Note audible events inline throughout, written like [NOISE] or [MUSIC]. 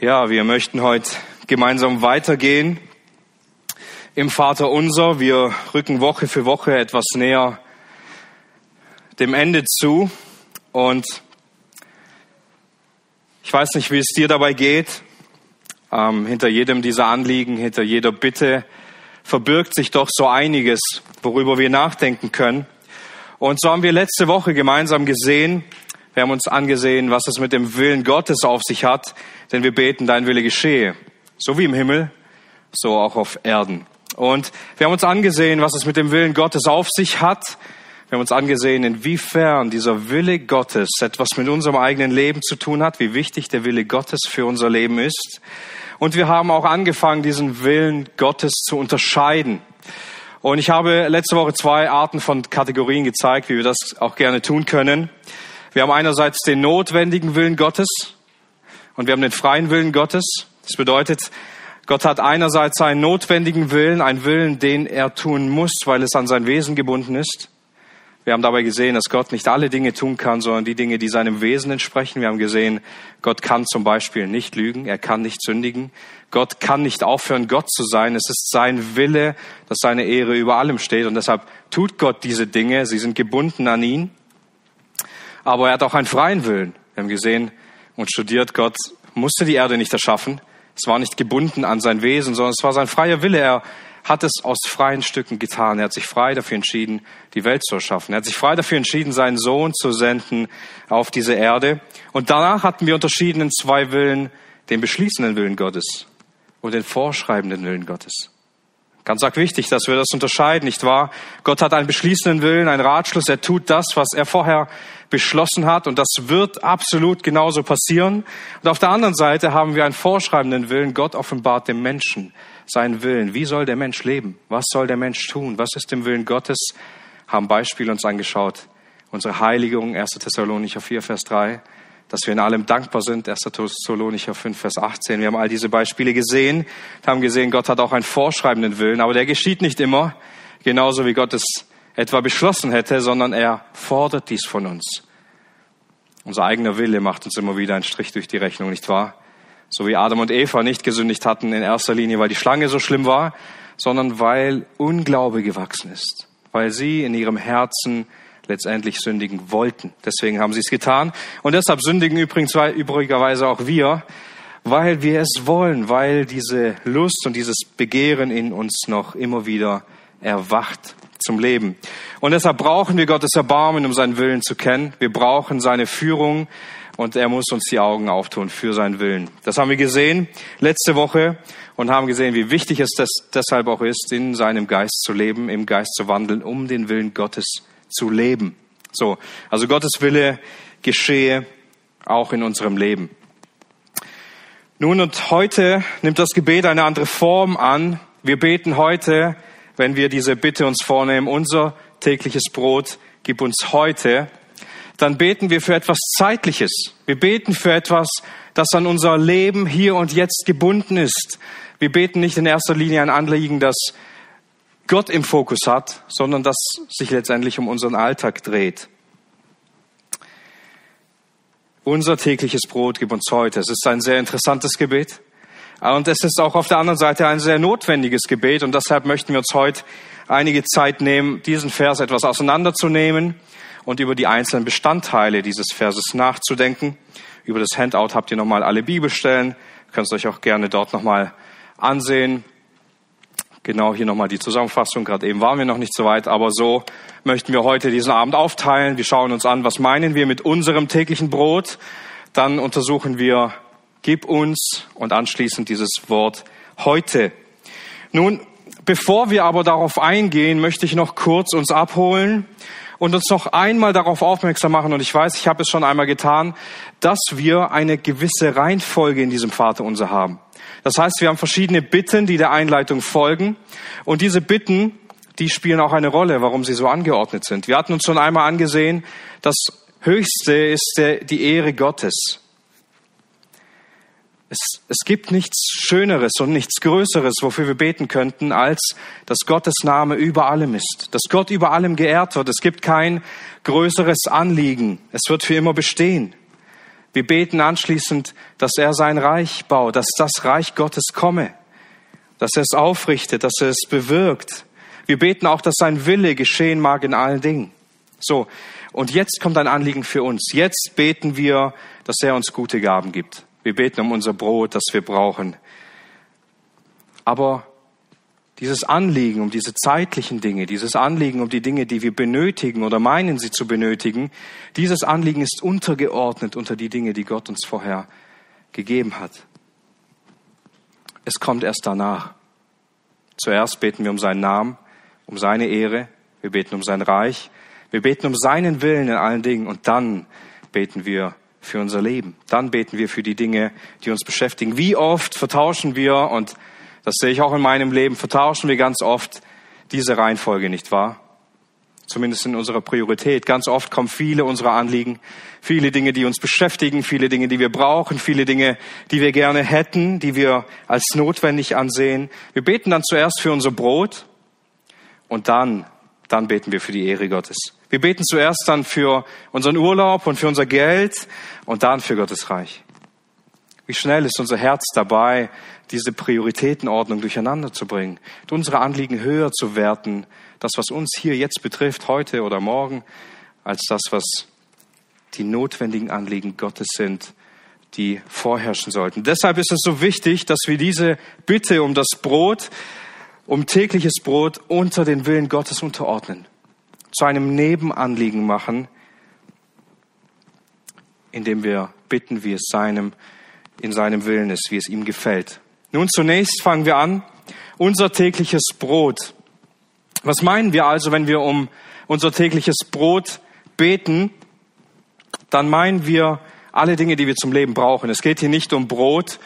Ja, wir möchten heute gemeinsam weitergehen im Vater unser. Wir rücken Woche für Woche etwas näher dem Ende zu und ich weiß nicht, wie es dir dabei geht. Ähm, hinter jedem dieser Anliegen, hinter jeder Bitte verbirgt sich doch so einiges, worüber wir nachdenken können. Und so haben wir letzte Woche gemeinsam gesehen, wir haben uns angesehen, was es mit dem Willen Gottes auf sich hat, denn wir beten, dein Wille geschehe, so wie im Himmel, so auch auf Erden. Und wir haben uns angesehen, was es mit dem Willen Gottes auf sich hat. Wir haben uns angesehen, inwiefern dieser Wille Gottes etwas mit unserem eigenen Leben zu tun hat, wie wichtig der Wille Gottes für unser Leben ist. Und wir haben auch angefangen, diesen Willen Gottes zu unterscheiden. Und ich habe letzte Woche zwei Arten von Kategorien gezeigt, wie wir das auch gerne tun können. Wir haben einerseits den notwendigen Willen Gottes und wir haben den freien Willen Gottes. Das bedeutet, Gott hat einerseits einen notwendigen Willen, einen Willen, den er tun muss, weil es an sein Wesen gebunden ist. Wir haben dabei gesehen, dass Gott nicht alle Dinge tun kann, sondern die Dinge, die seinem Wesen entsprechen. Wir haben gesehen, Gott kann zum Beispiel nicht lügen, er kann nicht sündigen. Gott kann nicht aufhören, Gott zu sein. Es ist sein Wille, dass seine Ehre über allem steht. Und deshalb tut Gott diese Dinge. Sie sind gebunden an ihn aber er hat auch einen freien Willen. Wir haben gesehen und studiert, Gott musste die Erde nicht erschaffen. Es war nicht gebunden an sein Wesen, sondern es war sein freier Wille. Er hat es aus freien Stücken getan. Er hat sich frei dafür entschieden, die Welt zu erschaffen. Er hat sich frei dafür entschieden, seinen Sohn zu senden auf diese Erde. Und danach hatten wir unterschieden in zwei Willen, den beschließenden Willen Gottes und den vorschreibenden Willen Gottes. Ganz arg wichtig, dass wir das unterscheiden, nicht wahr? Gott hat einen beschließenden Willen, einen Ratschluss. Er tut das, was er vorher beschlossen hat. Und das wird absolut genauso passieren. Und auf der anderen Seite haben wir einen vorschreibenden Willen. Gott offenbart dem Menschen seinen Willen. Wie soll der Mensch leben? Was soll der Mensch tun? Was ist im Willen Gottes? Haben Beispiele uns angeschaut. Unsere Heiligung, 1. Thessalonicher 4, Vers 3 dass wir in allem dankbar sind. 1. Thessalonicher 5, Vers 18. Wir haben all diese Beispiele gesehen, haben gesehen, Gott hat auch einen vorschreibenden Willen, aber der geschieht nicht immer, genauso wie Gott es etwa beschlossen hätte, sondern er fordert dies von uns. Unser eigener Wille macht uns immer wieder einen Strich durch die Rechnung, nicht wahr? So wie Adam und Eva nicht gesündigt hatten in erster Linie, weil die Schlange so schlimm war, sondern weil Unglaube gewachsen ist, weil sie in ihrem Herzen letztendlich sündigen wollten. Deswegen haben sie es getan. Und deshalb sündigen übrigens übrigerweise auch wir, weil wir es wollen, weil diese Lust und dieses Begehren in uns noch immer wieder erwacht zum Leben. Und deshalb brauchen wir Gottes Erbarmen, um seinen Willen zu kennen. Wir brauchen seine Führung und er muss uns die Augen auftun für seinen Willen. Das haben wir gesehen letzte Woche und haben gesehen, wie wichtig es das deshalb auch ist, in seinem Geist zu leben, im Geist zu wandeln, um den Willen Gottes zu leben. So, also Gottes Wille geschehe auch in unserem Leben. Nun und heute nimmt das Gebet eine andere Form an. Wir beten heute, wenn wir diese Bitte uns vornehmen, unser tägliches Brot gib uns heute, dann beten wir für etwas Zeitliches. Wir beten für etwas, das an unser Leben hier und jetzt gebunden ist. Wir beten nicht in erster Linie ein Anliegen, das Gott im Fokus hat, sondern das sich letztendlich um unseren Alltag dreht. Unser tägliches Brot gib uns heute. Es ist ein sehr interessantes Gebet. Und es ist auch auf der anderen Seite ein sehr notwendiges Gebet. Und deshalb möchten wir uns heute einige Zeit nehmen, diesen Vers etwas auseinanderzunehmen und über die einzelnen Bestandteile dieses Verses nachzudenken. Über das Handout habt ihr nochmal alle Bibelstellen. Ihr könnt es euch auch gerne dort nochmal ansehen. Genau hier nochmal die Zusammenfassung. Gerade eben waren wir noch nicht so weit, aber so möchten wir heute diesen Abend aufteilen. Wir schauen uns an, was meinen wir mit unserem täglichen Brot. Dann untersuchen wir, gib uns und anschließend dieses Wort heute. Nun, bevor wir aber darauf eingehen, möchte ich noch kurz uns abholen und uns noch einmal darauf aufmerksam machen, und ich weiß, ich habe es schon einmal getan, dass wir eine gewisse Reihenfolge in diesem Vaterunser haben. Das heißt, wir haben verschiedene Bitten, die der Einleitung folgen. Und diese Bitten, die spielen auch eine Rolle, warum sie so angeordnet sind. Wir hatten uns schon einmal angesehen, das Höchste ist die Ehre Gottes. Es, es gibt nichts Schöneres und nichts Größeres, wofür wir beten könnten, als dass Gottes Name über allem ist, dass Gott über allem geehrt wird. Es gibt kein größeres Anliegen. Es wird für immer bestehen. Wir beten anschließend, dass er sein Reich baut, dass das Reich Gottes komme, dass er es aufrichtet, dass er es bewirkt. Wir beten auch, dass sein Wille geschehen mag in allen Dingen. So, und jetzt kommt ein Anliegen für uns. Jetzt beten wir, dass er uns gute Gaben gibt. Wir beten um unser Brot, das wir brauchen. Aber dieses Anliegen um diese zeitlichen Dinge, dieses Anliegen um die Dinge, die wir benötigen oder meinen sie zu benötigen, dieses Anliegen ist untergeordnet unter die Dinge, die Gott uns vorher gegeben hat. Es kommt erst danach. Zuerst beten wir um seinen Namen, um seine Ehre, wir beten um sein Reich, wir beten um seinen Willen in allen Dingen und dann beten wir für unser Leben. Dann beten wir für die Dinge, die uns beschäftigen. Wie oft vertauschen wir und das sehe ich auch in meinem Leben, vertauschen wir ganz oft diese Reihenfolge, nicht wahr? Zumindest in unserer Priorität. Ganz oft kommen viele unserer Anliegen, viele Dinge, die uns beschäftigen, viele Dinge, die wir brauchen, viele Dinge, die wir gerne hätten, die wir als notwendig ansehen. Wir beten dann zuerst für unser Brot und dann, dann beten wir für die Ehre Gottes. Wir beten zuerst dann für unseren Urlaub und für unser Geld und dann für Gottes Reich. Wie schnell ist unser Herz dabei, diese Prioritätenordnung durcheinander zu bringen, unsere Anliegen höher zu werten, das, was uns hier jetzt betrifft, heute oder morgen, als das, was die notwendigen Anliegen Gottes sind, die vorherrschen sollten. Deshalb ist es so wichtig, dass wir diese Bitte um das Brot, um tägliches Brot unter den Willen Gottes unterordnen, zu einem Nebenanliegen machen, indem wir bitten, wie es seinem in seinem Willen ist, wie es ihm gefällt. Nun zunächst fangen wir an, unser tägliches Brot. Was meinen wir also, wenn wir um unser tägliches Brot beten? Dann meinen wir alle Dinge, die wir zum Leben brauchen. Es geht hier nicht um Brot,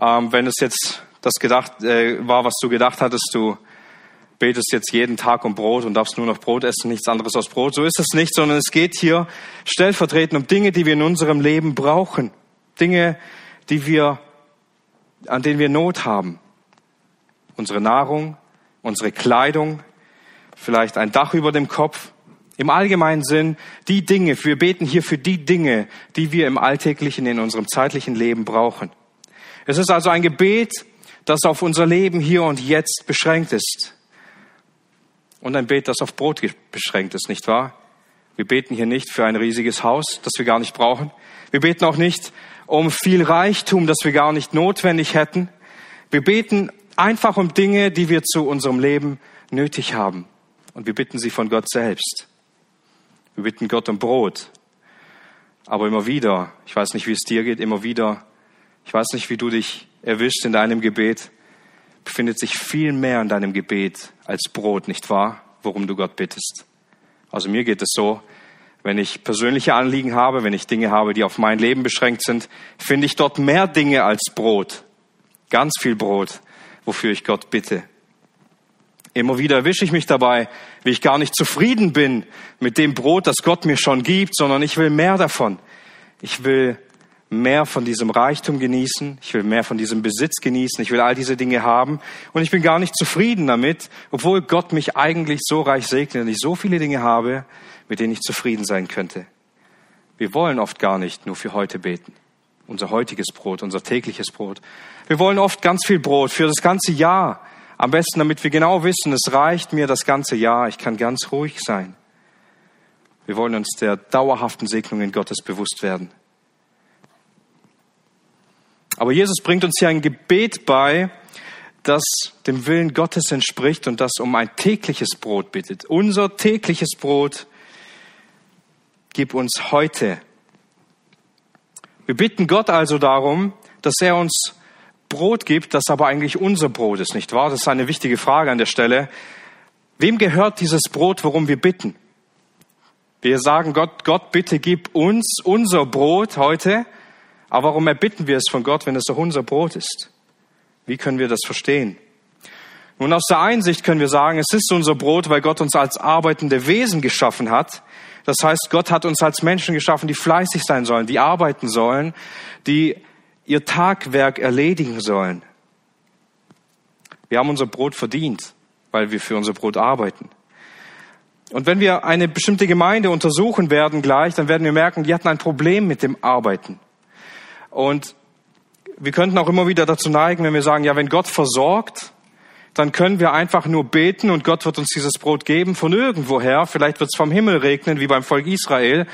ähm, wenn es jetzt das gedacht äh, war, was du gedacht hattest, du betest jetzt jeden Tag um Brot und darfst nur noch Brot essen, nichts anderes als Brot. So ist es nicht, sondern es geht hier stellvertretend um Dinge, die wir in unserem Leben brauchen. Dinge, die wir, an denen wir Not haben. Unsere Nahrung, unsere Kleidung, vielleicht ein Dach über dem Kopf. Im allgemeinen Sinn die Dinge, wir beten hier für die Dinge, die wir im alltäglichen, in unserem zeitlichen Leben brauchen. Es ist also ein Gebet, das auf unser Leben hier und jetzt beschränkt ist. Und ein Gebet, das auf Brot beschränkt ist, nicht wahr? Wir beten hier nicht für ein riesiges Haus, das wir gar nicht brauchen. Wir beten auch nicht um viel Reichtum, das wir gar nicht notwendig hätten. Wir beten einfach um Dinge, die wir zu unserem Leben nötig haben. Und wir bitten sie von Gott selbst. Wir bitten Gott um Brot. Aber immer wieder, ich weiß nicht, wie es dir geht, immer wieder, ich weiß nicht, wie du dich erwischst in deinem Gebet, befindet sich viel mehr in deinem Gebet als Brot, nicht wahr? Worum du Gott bittest. Also mir geht es so, wenn ich persönliche Anliegen habe, wenn ich Dinge habe, die auf mein Leben beschränkt sind, finde ich dort mehr Dinge als Brot. Ganz viel Brot, wofür ich Gott bitte. Immer wieder erwische ich mich dabei, wie ich gar nicht zufrieden bin mit dem Brot, das Gott mir schon gibt, sondern ich will mehr davon. Ich will mehr von diesem Reichtum genießen, ich will mehr von diesem Besitz genießen, ich will all diese Dinge haben und ich bin gar nicht zufrieden damit, obwohl Gott mich eigentlich so reich segnet und ich so viele Dinge habe, mit denen ich zufrieden sein könnte. Wir wollen oft gar nicht nur für heute beten. Unser heutiges Brot, unser tägliches Brot. Wir wollen oft ganz viel Brot für das ganze Jahr. Am besten, damit wir genau wissen, es reicht mir das ganze Jahr. Ich kann ganz ruhig sein. Wir wollen uns der dauerhaften Segnungen Gottes bewusst werden. Aber Jesus bringt uns hier ein Gebet bei, das dem Willen Gottes entspricht und das um ein tägliches Brot bittet. Unser tägliches Brot gib uns heute. Wir bitten Gott also darum, dass er uns Brot gibt, das aber eigentlich unser Brot ist, nicht wahr? Das ist eine wichtige Frage an der Stelle. Wem gehört dieses Brot, worum wir bitten? Wir sagen Gott, Gott, bitte gib uns unser Brot heute. Aber warum erbitten wir es von Gott, wenn es doch unser Brot ist? Wie können wir das verstehen? Nun, aus der Einsicht können wir sagen, es ist unser Brot, weil Gott uns als arbeitende Wesen geschaffen hat das heißt, Gott hat uns als Menschen geschaffen, die fleißig sein sollen, die arbeiten sollen, die ihr Tagwerk erledigen sollen. Wir haben unser Brot verdient, weil wir für unser Brot arbeiten. Und wenn wir eine bestimmte Gemeinde untersuchen werden gleich, dann werden wir merken, die hatten ein Problem mit dem Arbeiten. Und wir könnten auch immer wieder dazu neigen, wenn wir sagen, ja, wenn Gott versorgt, dann können wir einfach nur beten und Gott wird uns dieses Brot geben von irgendwoher. Vielleicht wird es vom Himmel regnen, wie beim Volk Israel.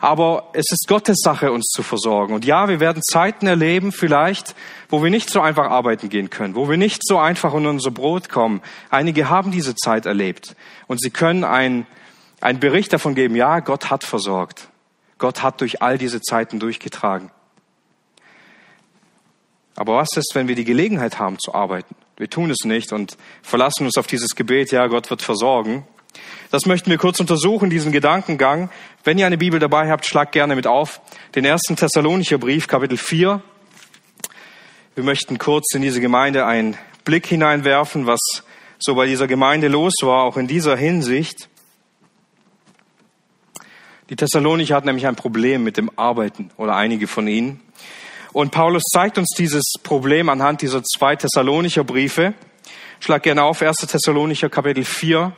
Aber es ist Gottes Sache, uns zu versorgen. Und ja, wir werden Zeiten erleben, vielleicht, wo wir nicht so einfach arbeiten gehen können, wo wir nicht so einfach in unser Brot kommen. Einige haben diese Zeit erlebt. Und sie können ein, einen Bericht davon geben, ja, Gott hat versorgt. Gott hat durch all diese Zeiten durchgetragen. Aber was ist, wenn wir die Gelegenheit haben zu arbeiten? Wir tun es nicht und verlassen uns auf dieses Gebet, ja, Gott wird versorgen. Das möchten wir kurz untersuchen, diesen Gedankengang. Wenn ihr eine Bibel dabei habt, schlagt gerne mit auf. Den ersten Thessalonicher Brief, Kapitel 4. Wir möchten kurz in diese Gemeinde einen Blick hineinwerfen, was so bei dieser Gemeinde los war, auch in dieser Hinsicht. Die Thessalonicher hatten nämlich ein Problem mit dem Arbeiten oder einige von ihnen. Und Paulus zeigt uns dieses Problem anhand dieser zwei Thessalonicher Briefe. Schlag gerne auf 1. Thessalonicher Kapitel 4,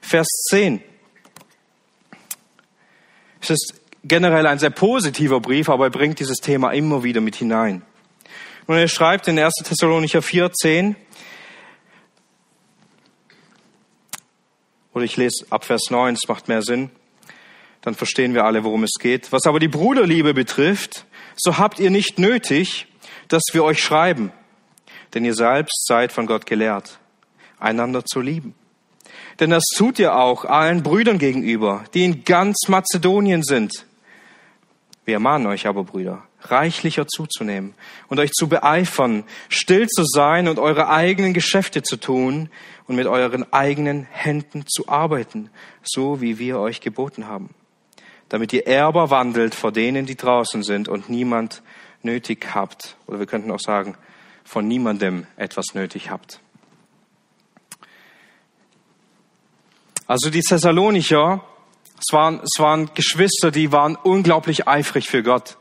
Vers 10. Es ist generell ein sehr positiver Brief, aber er bringt dieses Thema immer wieder mit hinein. Und er schreibt in 1. Thessalonicher 4, 10, oder ich lese ab Vers 9, es macht mehr Sinn, dann verstehen wir alle, worum es geht. Was aber die Bruderliebe betrifft, so habt ihr nicht nötig, dass wir euch schreiben, denn ihr selbst seid von Gott gelehrt, einander zu lieben. Denn das tut ihr auch allen Brüdern gegenüber, die in ganz Mazedonien sind. Wir ermahnen euch aber, Brüder, reichlicher zuzunehmen und euch zu beeifern, still zu sein und eure eigenen Geschäfte zu tun und mit euren eigenen Händen zu arbeiten, so wie wir euch geboten haben damit ihr Erber wandelt vor denen, die draußen sind und niemand nötig habt. Oder wir könnten auch sagen, von niemandem etwas nötig habt. Also die Thessalonicher, es waren, es waren Geschwister, die waren unglaublich eifrig für Gott.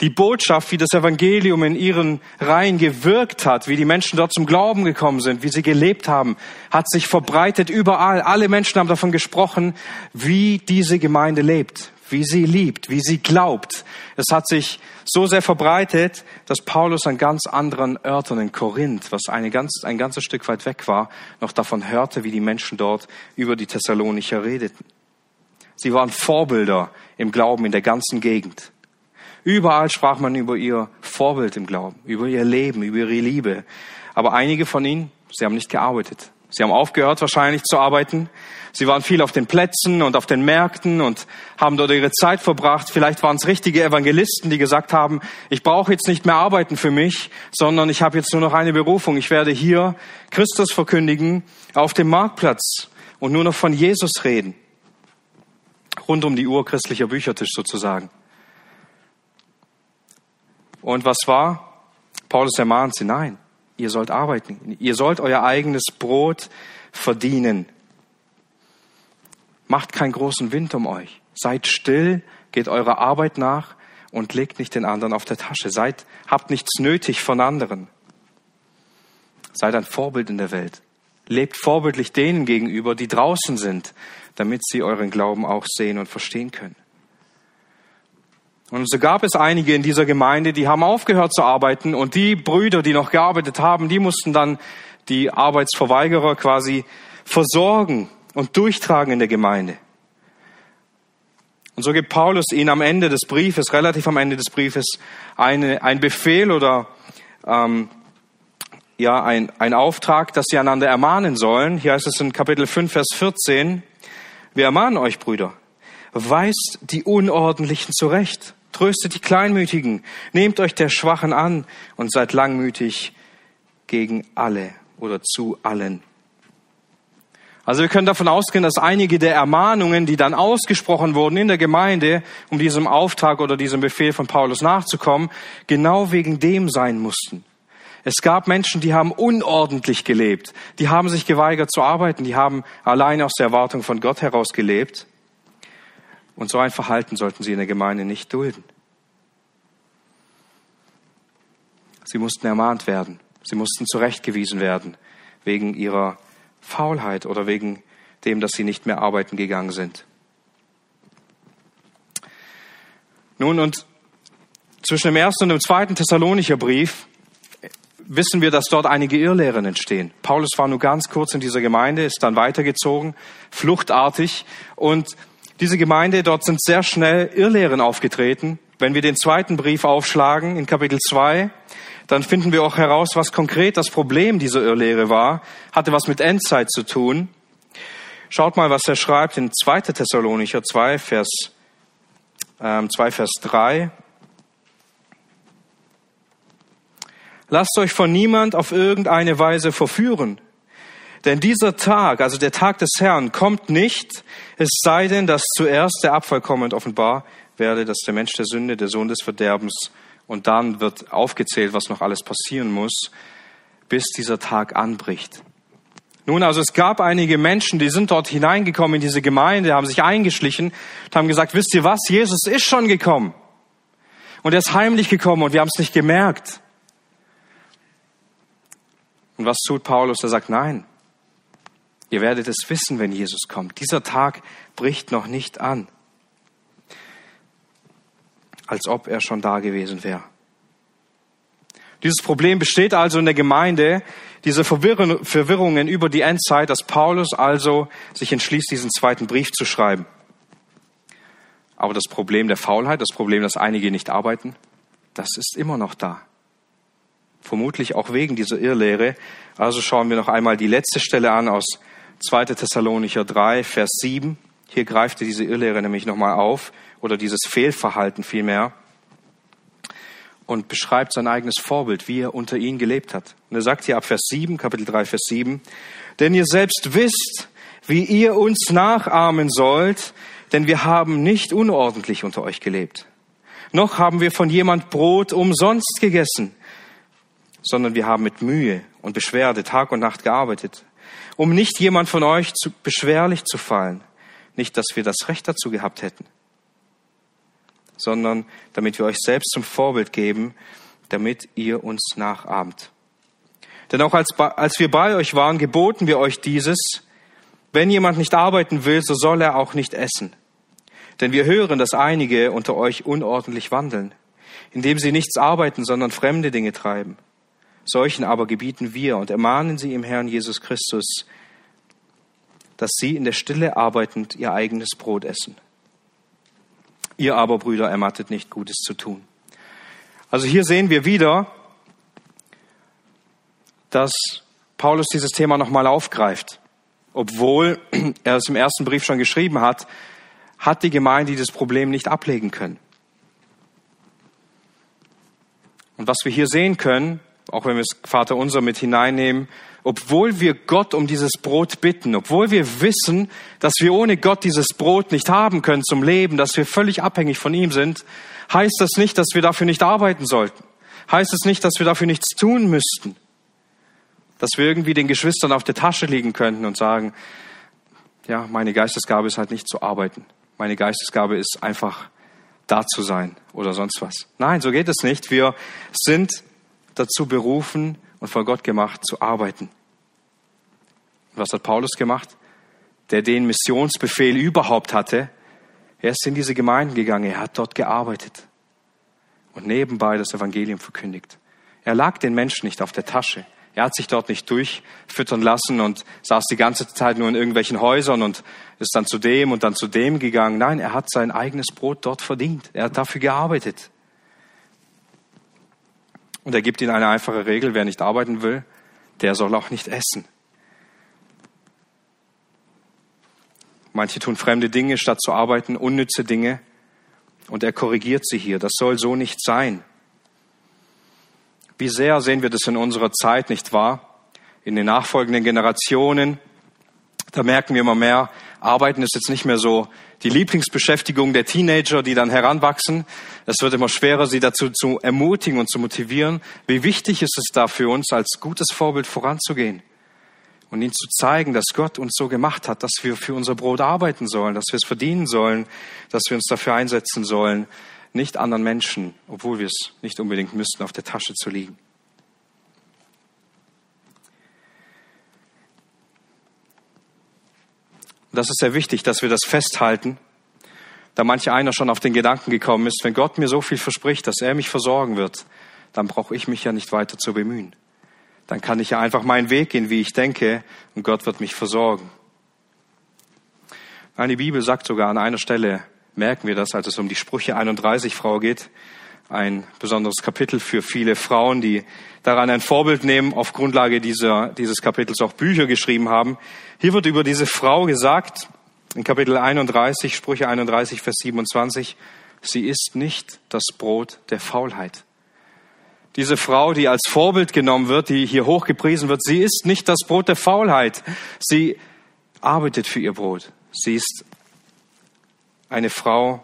Die Botschaft, wie das Evangelium in ihren Reihen gewirkt hat, wie die Menschen dort zum Glauben gekommen sind, wie sie gelebt haben, hat sich verbreitet überall. Alle Menschen haben davon gesprochen, wie diese Gemeinde lebt, wie sie liebt, wie sie glaubt. Es hat sich so sehr verbreitet, dass Paulus an ganz anderen Örtern in Korinth, was eine ganz, ein ganzes Stück weit weg war, noch davon hörte, wie die Menschen dort über die Thessalonicher redeten. Sie waren Vorbilder im Glauben in der ganzen Gegend. Überall sprach man über ihr Vorbild im Glauben, über ihr Leben, über ihre Liebe. Aber einige von ihnen, sie haben nicht gearbeitet. Sie haben aufgehört wahrscheinlich zu arbeiten. Sie waren viel auf den Plätzen und auf den Märkten und haben dort ihre Zeit verbracht. Vielleicht waren es richtige Evangelisten, die gesagt haben, ich brauche jetzt nicht mehr arbeiten für mich, sondern ich habe jetzt nur noch eine Berufung. Ich werde hier Christus verkündigen auf dem Marktplatz und nur noch von Jesus reden. Rund um die Uhr christlicher Büchertisch sozusagen. Und was war? Paulus ermahnt sie, nein, Ihr sollt arbeiten. Ihr sollt euer eigenes Brot verdienen. Macht keinen großen Wind um euch. Seid still, geht eurer Arbeit nach und legt nicht den anderen auf der Tasche. Seid, habt nichts nötig von anderen. Seid ein Vorbild in der Welt. Lebt vorbildlich denen gegenüber, die draußen sind, damit sie euren Glauben auch sehen und verstehen können. Und so gab es einige in dieser Gemeinde, die haben aufgehört zu arbeiten und die Brüder, die noch gearbeitet haben, die mussten dann die Arbeitsverweigerer quasi versorgen und durchtragen in der Gemeinde. Und so gibt Paulus ihnen am Ende des Briefes, relativ am Ende des Briefes, eine, ein Befehl oder ähm, ja ein, ein Auftrag, dass sie einander ermahnen sollen. Hier heißt es in Kapitel 5, Vers 14, wir ermahnen euch, Brüder, weist die Unordentlichen zurecht Tröstet die Kleinmütigen, nehmt euch der Schwachen an und seid langmütig gegen alle oder zu allen. Also wir können davon ausgehen, dass einige der Ermahnungen, die dann ausgesprochen wurden in der Gemeinde, um diesem Auftrag oder diesem Befehl von Paulus nachzukommen, genau wegen dem sein mussten. Es gab Menschen, die haben unordentlich gelebt, die haben sich geweigert zu arbeiten, die haben allein aus der Erwartung von Gott heraus gelebt. Und so ein Verhalten sollten sie in der Gemeinde nicht dulden. Sie mussten ermahnt werden. Sie mussten zurechtgewiesen werden wegen ihrer Faulheit oder wegen dem, dass sie nicht mehr arbeiten gegangen sind. Nun, und zwischen dem ersten und dem zweiten Thessalonicher Brief wissen wir, dass dort einige Irrlehren entstehen. Paulus war nur ganz kurz in dieser Gemeinde, ist dann weitergezogen, fluchtartig. Und diese Gemeinde, dort sind sehr schnell Irrlehren aufgetreten. Wenn wir den zweiten Brief aufschlagen in Kapitel 2, dann finden wir auch heraus, was konkret das Problem dieser Irrlehre war. Hatte was mit Endzeit zu tun. Schaut mal, was er schreibt in 2. Thessalonicher 2, Vers, ähm, 2, Vers 3. Lasst euch von niemand auf irgendeine Weise verführen. Denn dieser Tag, also der Tag des Herrn, kommt nicht, es sei denn, dass zuerst der Abfall kommend offenbar werde, dass der Mensch der Sünde, der Sohn des Verderbens, und dann wird aufgezählt, was noch alles passieren muss, bis dieser Tag anbricht. Nun, also es gab einige Menschen, die sind dort hineingekommen in diese Gemeinde, haben sich eingeschlichen und haben gesagt, wisst ihr was, Jesus ist schon gekommen. Und er ist heimlich gekommen und wir haben es nicht gemerkt. Und was tut Paulus? Er sagt, nein, ihr werdet es wissen, wenn Jesus kommt. Dieser Tag bricht noch nicht an, als ob er schon da gewesen wäre. Dieses Problem besteht also in der Gemeinde, diese Verwirrungen über die Endzeit, dass Paulus also sich entschließt, diesen zweiten Brief zu schreiben. Aber das Problem der Faulheit, das Problem, dass einige nicht arbeiten, das ist immer noch da vermutlich auch wegen dieser Irrlehre. Also schauen wir noch einmal die letzte Stelle an aus 2. Thessalonicher 3, Vers 7. Hier greift er diese Irrlehre nämlich nochmal auf, oder dieses Fehlverhalten vielmehr, und beschreibt sein eigenes Vorbild, wie er unter ihnen gelebt hat. Und er sagt hier ab Vers 7, Kapitel 3, Vers 7, denn ihr selbst wisst, wie ihr uns nachahmen sollt, denn wir haben nicht unordentlich unter euch gelebt. Noch haben wir von jemand Brot umsonst gegessen sondern wir haben mit Mühe und Beschwerde Tag und Nacht gearbeitet, um nicht jemand von euch zu beschwerlich zu fallen, nicht, dass wir das Recht dazu gehabt hätten, sondern damit wir euch selbst zum Vorbild geben, damit ihr uns nachahmt. Denn auch als, als wir bei euch waren, geboten wir euch dieses, wenn jemand nicht arbeiten will, so soll er auch nicht essen. Denn wir hören, dass einige unter euch unordentlich wandeln, indem sie nichts arbeiten, sondern fremde Dinge treiben. Solchen aber gebieten wir und ermahnen sie im Herrn Jesus Christus, dass sie in der Stille arbeitend ihr eigenes Brot essen. Ihr aber, Brüder, ermattet nicht, Gutes zu tun. Also hier sehen wir wieder, dass Paulus dieses Thema nochmal aufgreift. Obwohl [CLEARS THROAT] er es im ersten Brief schon geschrieben hat, hat die Gemeinde dieses Problem nicht ablegen können. Und was wir hier sehen können, auch wenn wir es Vater unser mit hineinnehmen, obwohl wir Gott um dieses Brot bitten, obwohl wir wissen, dass wir ohne Gott dieses Brot nicht haben können zum Leben, dass wir völlig abhängig von ihm sind, heißt das nicht, dass wir dafür nicht arbeiten sollten. Heißt es nicht, dass wir dafür nichts tun müssten. Dass wir irgendwie den Geschwistern auf der Tasche liegen könnten und sagen, ja, meine Geistesgabe ist halt nicht zu arbeiten. Meine Geistesgabe ist einfach da zu sein oder sonst was. Nein, so geht es nicht. Wir sind dazu berufen und vor Gott gemacht zu arbeiten. Was hat Paulus gemacht? Der den Missionsbefehl überhaupt hatte. Er ist in diese Gemeinden gegangen, er hat dort gearbeitet und nebenbei das Evangelium verkündigt. Er lag den Menschen nicht auf der Tasche. Er hat sich dort nicht durchfüttern lassen und saß die ganze Zeit nur in irgendwelchen Häusern und ist dann zu dem und dann zu dem gegangen. Nein, er hat sein eigenes Brot dort verdient. Er hat dafür gearbeitet. Und er gibt ihnen eine einfache Regel, wer nicht arbeiten will, der soll auch nicht essen. Manche tun fremde Dinge, statt zu arbeiten, unnütze Dinge. Und er korrigiert sie hier. Das soll so nicht sein. Wie sehr sehen wir das in unserer Zeit, nicht wahr? In den nachfolgenden Generationen, da merken wir immer mehr, Arbeiten ist jetzt nicht mehr so die Lieblingsbeschäftigung der Teenager, die dann heranwachsen. Es wird immer schwerer, sie dazu zu ermutigen und zu motivieren. Wie wichtig ist es da für uns, als gutes Vorbild voranzugehen und ihnen zu zeigen, dass Gott uns so gemacht hat, dass wir für unser Brot arbeiten sollen, dass wir es verdienen sollen, dass wir uns dafür einsetzen sollen, nicht anderen Menschen, obwohl wir es nicht unbedingt müssten, auf der Tasche zu liegen. Das ist sehr wichtig, dass wir das festhalten, da manch einer schon auf den Gedanken gekommen ist, wenn Gott mir so viel verspricht, dass er mich versorgen wird, dann brauche ich mich ja nicht weiter zu bemühen. Dann kann ich ja einfach meinen Weg gehen, wie ich denke, und Gott wird mich versorgen. Nein, die Bibel sagt sogar an einer Stelle, merken wir das, als es um die Sprüche 31 Frau geht, ein besonderes Kapitel für viele Frauen, die daran ein Vorbild nehmen, auf Grundlage dieser, dieses Kapitels auch Bücher geschrieben haben. Hier wird über diese Frau gesagt, in Kapitel 31, Sprüche 31, Vers 27, sie ist nicht das Brot der Faulheit. Diese Frau, die als Vorbild genommen wird, die hier hochgepriesen wird, sie ist nicht das Brot der Faulheit. Sie arbeitet für ihr Brot. Sie ist eine Frau,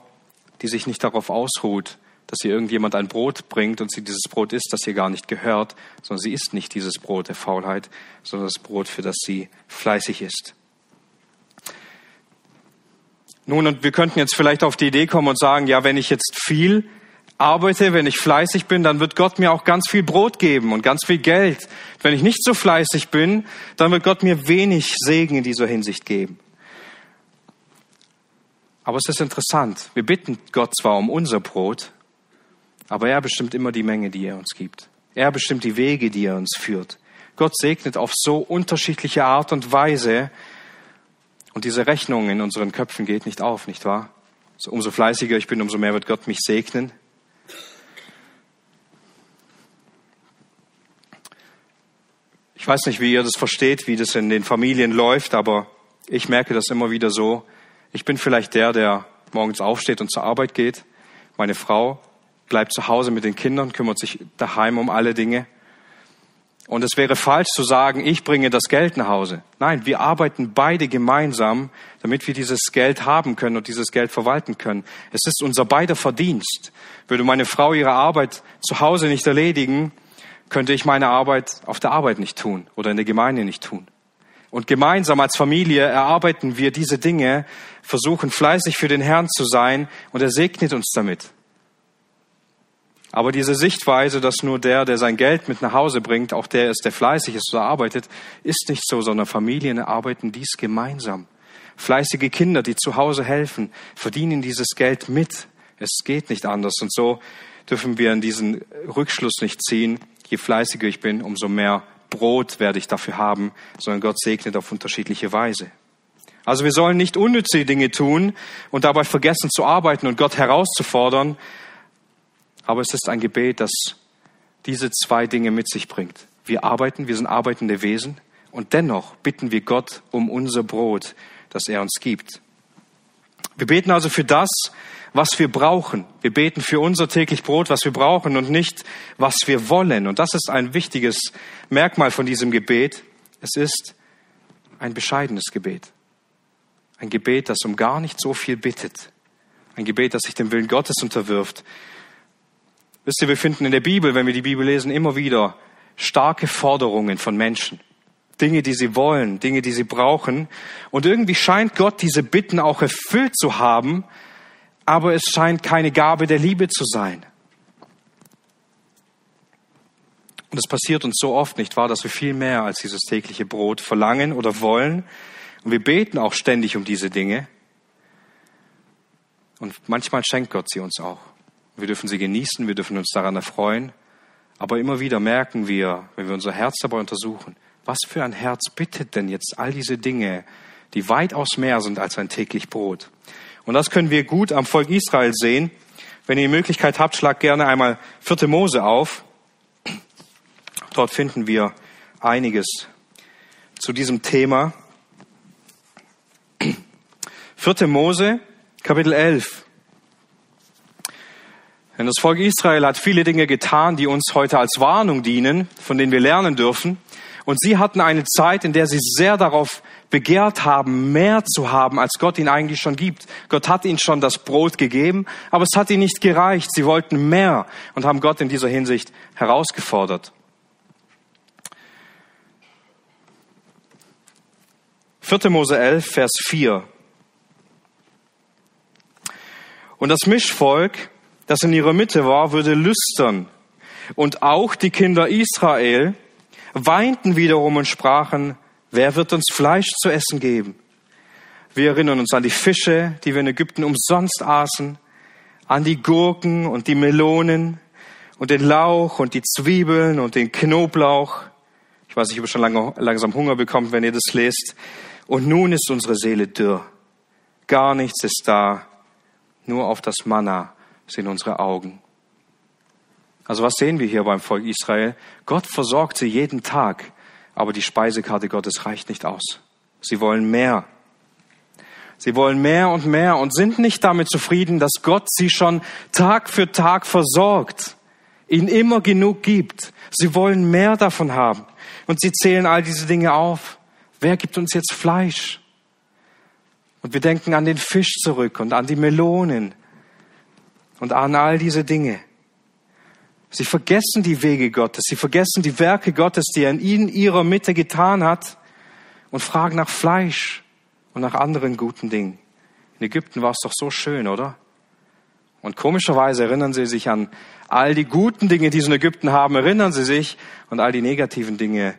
die sich nicht darauf ausruht, dass ihr irgendjemand ein Brot bringt und sie dieses Brot isst, das ihr gar nicht gehört, sondern sie isst nicht dieses Brot der Faulheit, sondern das Brot, für das sie fleißig ist. Nun, und wir könnten jetzt vielleicht auf die Idee kommen und sagen, ja, wenn ich jetzt viel arbeite, wenn ich fleißig bin, dann wird Gott mir auch ganz viel Brot geben und ganz viel Geld. Wenn ich nicht so fleißig bin, dann wird Gott mir wenig Segen in dieser Hinsicht geben. Aber es ist interessant. Wir bitten Gott zwar um unser Brot, aber er bestimmt immer die Menge, die er uns gibt. Er bestimmt die Wege, die er uns führt. Gott segnet auf so unterschiedliche Art und Weise. Und diese Rechnung in unseren Köpfen geht nicht auf, nicht wahr? So, umso fleißiger ich bin, umso mehr wird Gott mich segnen. Ich weiß nicht, wie ihr das versteht, wie das in den Familien läuft, aber ich merke das immer wieder so. Ich bin vielleicht der, der morgens aufsteht und zur Arbeit geht. Meine Frau bleibt zu Hause mit den Kindern, kümmert sich daheim um alle Dinge. Und es wäre falsch zu sagen, ich bringe das Geld nach Hause. Nein, wir arbeiten beide gemeinsam, damit wir dieses Geld haben können und dieses Geld verwalten können. Es ist unser beider Verdienst. Würde meine Frau ihre Arbeit zu Hause nicht erledigen, könnte ich meine Arbeit auf der Arbeit nicht tun oder in der Gemeinde nicht tun. Und gemeinsam als Familie erarbeiten wir diese Dinge, versuchen fleißig für den Herrn zu sein und er segnet uns damit. Aber diese Sichtweise, dass nur der, der sein Geld mit nach Hause bringt, auch der ist, der fleißig ist oder arbeitet, ist nicht so, sondern Familien erarbeiten dies gemeinsam. Fleißige Kinder, die zu Hause helfen, verdienen dieses Geld mit. Es geht nicht anders. Und so dürfen wir in diesen Rückschluss nicht ziehen. Je fleißiger ich bin, umso mehr Brot werde ich dafür haben, sondern Gott segnet auf unterschiedliche Weise. Also wir sollen nicht unnütze Dinge tun und dabei vergessen zu arbeiten und Gott herauszufordern, aber es ist ein Gebet, das diese zwei Dinge mit sich bringt. Wir arbeiten, wir sind arbeitende Wesen und dennoch bitten wir Gott um unser Brot, das er uns gibt. Wir beten also für das, was wir brauchen. Wir beten für unser täglich Brot, was wir brauchen und nicht, was wir wollen. Und das ist ein wichtiges Merkmal von diesem Gebet. Es ist ein bescheidenes Gebet. Ein Gebet, das um gar nicht so viel bittet. Ein Gebet, das sich dem Willen Gottes unterwirft Wisst ihr, wir finden in der Bibel, wenn wir die Bibel lesen, immer wieder starke Forderungen von Menschen. Dinge, die sie wollen, Dinge, die sie brauchen. Und irgendwie scheint Gott diese Bitten auch erfüllt zu haben, aber es scheint keine Gabe der Liebe zu sein. Und es passiert uns so oft, nicht wahr, dass wir viel mehr als dieses tägliche Brot verlangen oder wollen. Und wir beten auch ständig um diese Dinge. Und manchmal schenkt Gott sie uns auch. Wir dürfen sie genießen, wir dürfen uns daran erfreuen. Aber immer wieder merken wir, wenn wir unser Herz dabei untersuchen, was für ein Herz bittet denn jetzt all diese Dinge, die weitaus mehr sind als ein täglich Brot. Und das können wir gut am Volk Israel sehen. Wenn ihr die Möglichkeit habt, schlagt gerne einmal vierte Mose auf. Dort finden wir einiges zu diesem Thema. Vierte Mose, Kapitel 11. Denn das Volk Israel hat viele Dinge getan, die uns heute als Warnung dienen, von denen wir lernen dürfen. Und sie hatten eine Zeit, in der sie sehr darauf begehrt haben, mehr zu haben, als Gott ihnen eigentlich schon gibt. Gott hat ihnen schon das Brot gegeben, aber es hat ihnen nicht gereicht. Sie wollten mehr und haben Gott in dieser Hinsicht herausgefordert. 4. Mose 11, Vers 4. Und das Mischvolk das in ihrer Mitte war, würde lüstern. Und auch die Kinder Israel weinten wiederum und sprachen, wer wird uns Fleisch zu essen geben? Wir erinnern uns an die Fische, die wir in Ägypten umsonst aßen, an die Gurken und die Melonen und den Lauch und die Zwiebeln und den Knoblauch. Ich weiß nicht, ob ihr schon lange, langsam Hunger bekommt, wenn ihr das lest. Und nun ist unsere Seele dürr. Gar nichts ist da. Nur auf das Manna sind unsere Augen. Also was sehen wir hier beim Volk Israel? Gott versorgt sie jeden Tag, aber die Speisekarte Gottes reicht nicht aus. Sie wollen mehr. Sie wollen mehr und mehr und sind nicht damit zufrieden, dass Gott sie schon Tag für Tag versorgt, ihnen immer genug gibt. Sie wollen mehr davon haben. Und sie zählen all diese Dinge auf. Wer gibt uns jetzt Fleisch? Und wir denken an den Fisch zurück und an die Melonen und an all diese Dinge. Sie vergessen die Wege Gottes, sie vergessen die Werke Gottes, die er in ihnen ihrer Mitte getan hat und fragen nach Fleisch und nach anderen guten Dingen. In Ägypten war es doch so schön, oder? Und komischerweise erinnern sie sich an all die guten Dinge, die sie in Ägypten haben, erinnern sie sich und all die negativen Dinge,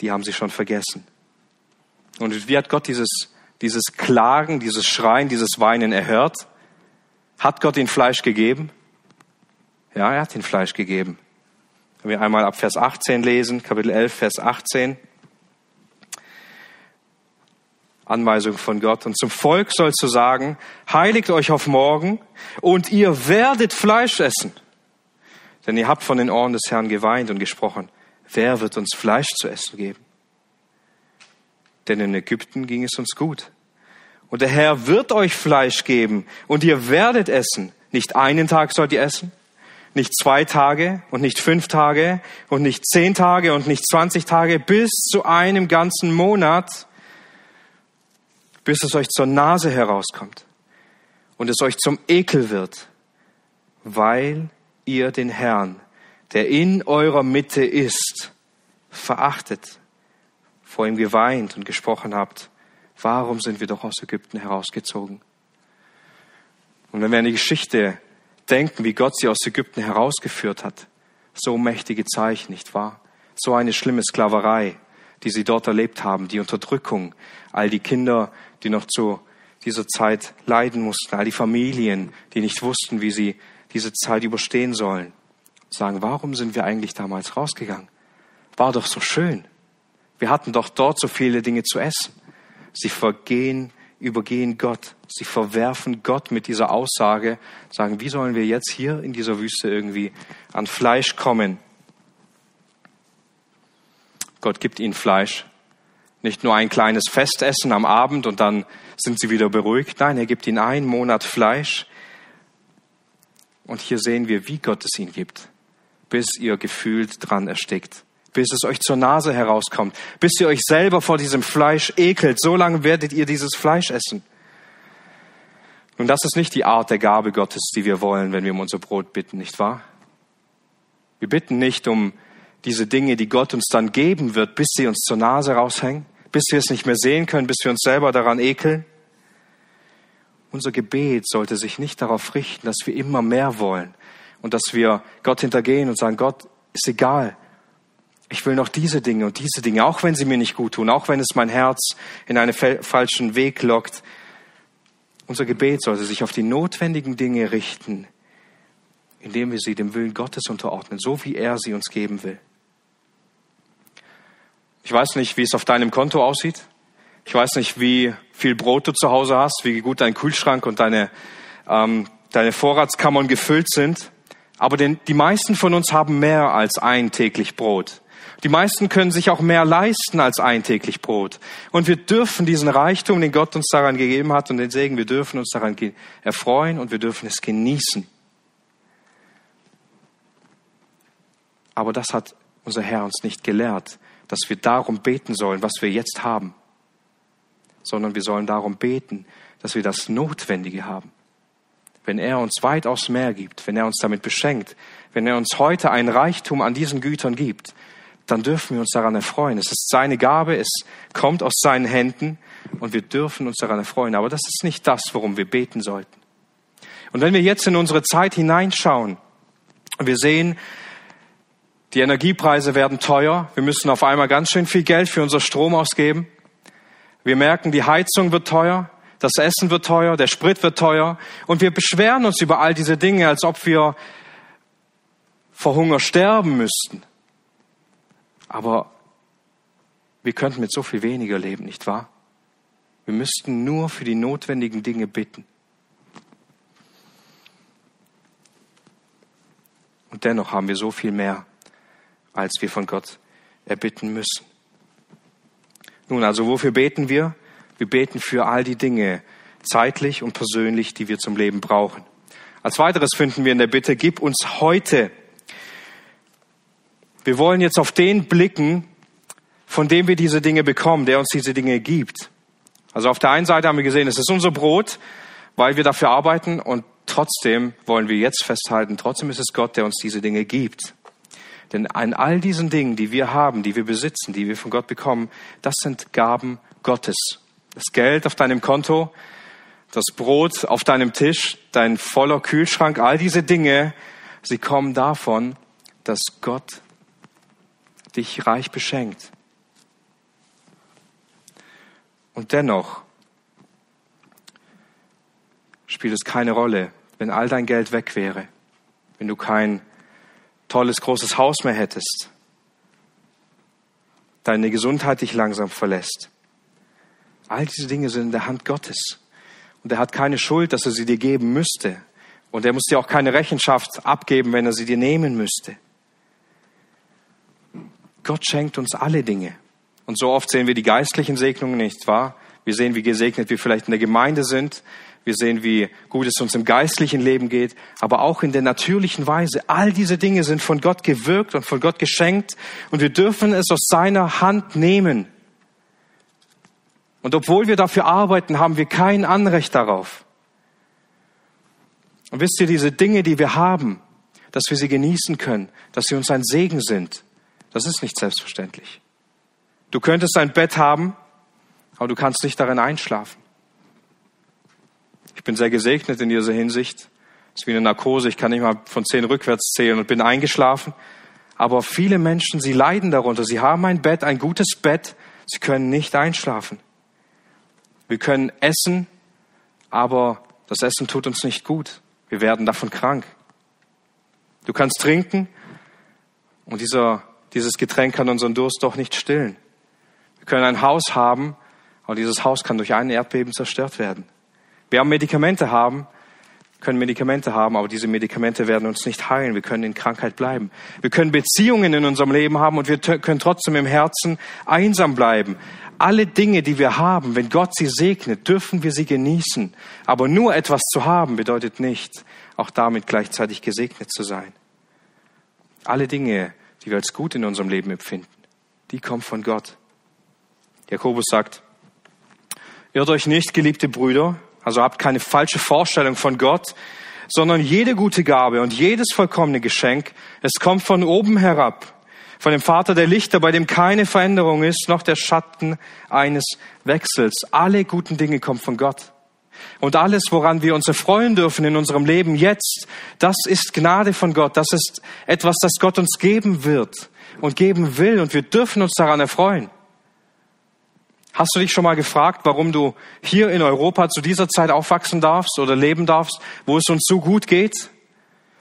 die haben sie schon vergessen. Und wie hat Gott dieses, dieses Klagen, dieses Schreien, dieses Weinen erhört? Hat Gott ihnen Fleisch gegeben? Ja, er hat ihnen Fleisch gegeben. Wenn wir einmal ab Vers 18 lesen, Kapitel 11, Vers 18. Anweisung von Gott. Und zum Volk sollst du sagen, heiligt euch auf morgen und ihr werdet Fleisch essen. Denn ihr habt von den Ohren des Herrn geweint und gesprochen, wer wird uns Fleisch zu essen geben? Denn in Ägypten ging es uns gut. Und der Herr wird euch Fleisch geben und ihr werdet essen. Nicht einen Tag sollt ihr essen, nicht zwei Tage und nicht fünf Tage und nicht zehn Tage und nicht zwanzig Tage, bis zu einem ganzen Monat bis es euch zur Nase herauskommt und es euch zum Ekel wird, weil ihr den Herrn, der in eurer Mitte ist, verachtet, vor ihm geweint und gesprochen habt, warum sind wir doch aus Ägypten herausgezogen? Und wenn wir an die Geschichte denken, wie Gott sie aus Ägypten herausgeführt hat, so mächtige Zeichen, nicht wahr? So eine schlimme Sklaverei, die sie dort erlebt haben, die Unterdrückung, all die Kinder, die noch zu dieser Zeit leiden mussten, all die Familien, die nicht wussten, wie sie diese Zeit überstehen sollen. Sagen, warum sind wir eigentlich damals rausgegangen? War doch so schön. Wir hatten doch dort so viele Dinge zu essen. Sie vergehen, übergehen Gott. Sie verwerfen Gott mit dieser Aussage, sagen, wie sollen wir jetzt hier in dieser Wüste irgendwie an Fleisch kommen? Gott gibt ihnen Fleisch. Nicht nur ein kleines Festessen am Abend und dann sind sie wieder beruhigt. Nein, er gibt ihnen einen Monat Fleisch. Und hier sehen wir, wie Gott es ihnen gibt, bis ihr gefühlt dran erstickt, bis es euch zur Nase herauskommt, bis ihr euch selber vor diesem Fleisch ekelt. So lange werdet ihr dieses Fleisch essen. Und das ist nicht die Art der Gabe Gottes, die wir wollen, wenn wir um unser Brot bitten, nicht wahr? Wir bitten nicht um diese Dinge, die Gott uns dann geben wird, bis sie uns zur Nase raushängen, bis wir es nicht mehr sehen können, bis wir uns selber daran ekeln. Unser Gebet sollte sich nicht darauf richten, dass wir immer mehr wollen und dass wir Gott hintergehen und sagen, Gott, ist egal. Ich will noch diese Dinge und diese Dinge, auch wenn sie mir nicht gut tun, auch wenn es mein Herz in einen falschen Weg lockt. Unser Gebet sollte sich auf die notwendigen Dinge richten, indem wir sie dem Willen Gottes unterordnen, so wie er sie uns geben will. Ich weiß nicht, wie es auf deinem Konto aussieht. Ich weiß nicht, wie viel Brot du zu Hause hast, wie gut dein Kühlschrank und deine, ähm, deine Vorratskammern gefüllt sind. Aber denn, die meisten von uns haben mehr als ein täglich Brot. Die meisten können sich auch mehr leisten als ein täglich Brot. Und wir dürfen diesen Reichtum, den Gott uns daran gegeben hat und den Segen, wir dürfen uns daran erfreuen und wir dürfen es genießen. Aber das hat unser Herr uns nicht gelehrt dass wir darum beten sollen, was wir jetzt haben, sondern wir sollen darum beten, dass wir das Notwendige haben. Wenn er uns weitaus mehr gibt, wenn er uns damit beschenkt, wenn er uns heute ein Reichtum an diesen Gütern gibt, dann dürfen wir uns daran erfreuen. Es ist seine Gabe, es kommt aus seinen Händen und wir dürfen uns daran erfreuen. Aber das ist nicht das, worum wir beten sollten. Und wenn wir jetzt in unsere Zeit hineinschauen und wir sehen, die Energiepreise werden teuer. Wir müssen auf einmal ganz schön viel Geld für unser Strom ausgeben. Wir merken, die Heizung wird teuer, das Essen wird teuer, der Sprit wird teuer und wir beschweren uns über all diese Dinge, als ob wir vor Hunger sterben müssten. Aber wir könnten mit so viel weniger leben, nicht wahr? Wir müssten nur für die notwendigen Dinge bitten. Und dennoch haben wir so viel mehr, als wir von Gott erbitten müssen. Nun, also wofür beten wir? Wir beten für all die Dinge, zeitlich und persönlich, die wir zum Leben brauchen. Als weiteres finden wir in der Bitte, gib uns heute. Wir wollen jetzt auf den blicken, von dem wir diese Dinge bekommen, der uns diese Dinge gibt. Also auf der einen Seite haben wir gesehen, es ist unser Brot, weil wir dafür arbeiten und trotzdem wollen wir jetzt festhalten, trotzdem ist es Gott, der uns diese Dinge gibt. Denn an all diesen Dingen, die wir haben, die wir besitzen, die wir von Gott bekommen, das sind Gaben Gottes. Das Geld auf deinem Konto, das Brot auf deinem Tisch, dein voller Kühlschrank, all diese Dinge, sie kommen davon, dass Gott dich reich beschenkt. Und dennoch spielt es keine Rolle, wenn all dein Geld weg wäre, wenn du kein tolles, großes Haus mehr hättest, deine Gesundheit dich langsam verlässt. All diese Dinge sind in der Hand Gottes. Und er hat keine Schuld, dass er sie dir geben müsste. Und er muss dir auch keine Rechenschaft abgeben, wenn er sie dir nehmen müsste. Gott schenkt uns alle Dinge. Und so oft sehen wir die geistlichen Segnungen nicht wahr? Wir sehen, wie gesegnet wir vielleicht in der Gemeinde sind. Wir sehen, wie gut es uns im geistlichen Leben geht, aber auch in der natürlichen Weise. All diese Dinge sind von Gott gewirkt und von Gott geschenkt und wir dürfen es aus seiner Hand nehmen. Und obwohl wir dafür arbeiten, haben wir kein Anrecht darauf. Und wisst ihr, diese Dinge, die wir haben, dass wir sie genießen können, dass sie uns ein Segen sind, das ist nicht selbstverständlich. Du könntest ein Bett haben, aber du kannst nicht darin einschlafen. Ich bin sehr gesegnet in dieser Hinsicht. Es ist wie eine Narkose. Ich kann nicht mal von zehn rückwärts zählen und bin eingeschlafen. Aber viele Menschen, sie leiden darunter. Sie haben ein Bett, ein gutes Bett. Sie können nicht einschlafen. Wir können essen, aber das Essen tut uns nicht gut. Wir werden davon krank. Du kannst trinken und dieser, dieses Getränk kann unseren Durst doch nicht stillen. Wir können ein Haus haben, aber dieses Haus kann durch ein Erdbeben zerstört werden. Wir haben Medikamente haben, können Medikamente haben, aber diese Medikamente werden uns nicht heilen. Wir können in Krankheit bleiben. Wir können Beziehungen in unserem Leben haben und wir können trotzdem im Herzen einsam bleiben. Alle Dinge, die wir haben, wenn Gott sie segnet, dürfen wir sie genießen. Aber nur etwas zu haben bedeutet nicht, auch damit gleichzeitig gesegnet zu sein. Alle Dinge, die wir als gut in unserem Leben empfinden, die kommen von Gott. Jakobus sagt, irrt euch nicht, geliebte Brüder, also habt keine falsche Vorstellung von Gott, sondern jede gute Gabe und jedes vollkommene Geschenk, es kommt von oben herab, von dem Vater der Lichter, bei dem keine Veränderung ist, noch der Schatten eines Wechsels. Alle guten Dinge kommen von Gott. Und alles, woran wir uns erfreuen dürfen in unserem Leben jetzt, das ist Gnade von Gott. Das ist etwas, das Gott uns geben wird und geben will. Und wir dürfen uns daran erfreuen. Hast du dich schon mal gefragt, warum du hier in Europa zu dieser Zeit aufwachsen darfst oder leben darfst, wo es uns so gut geht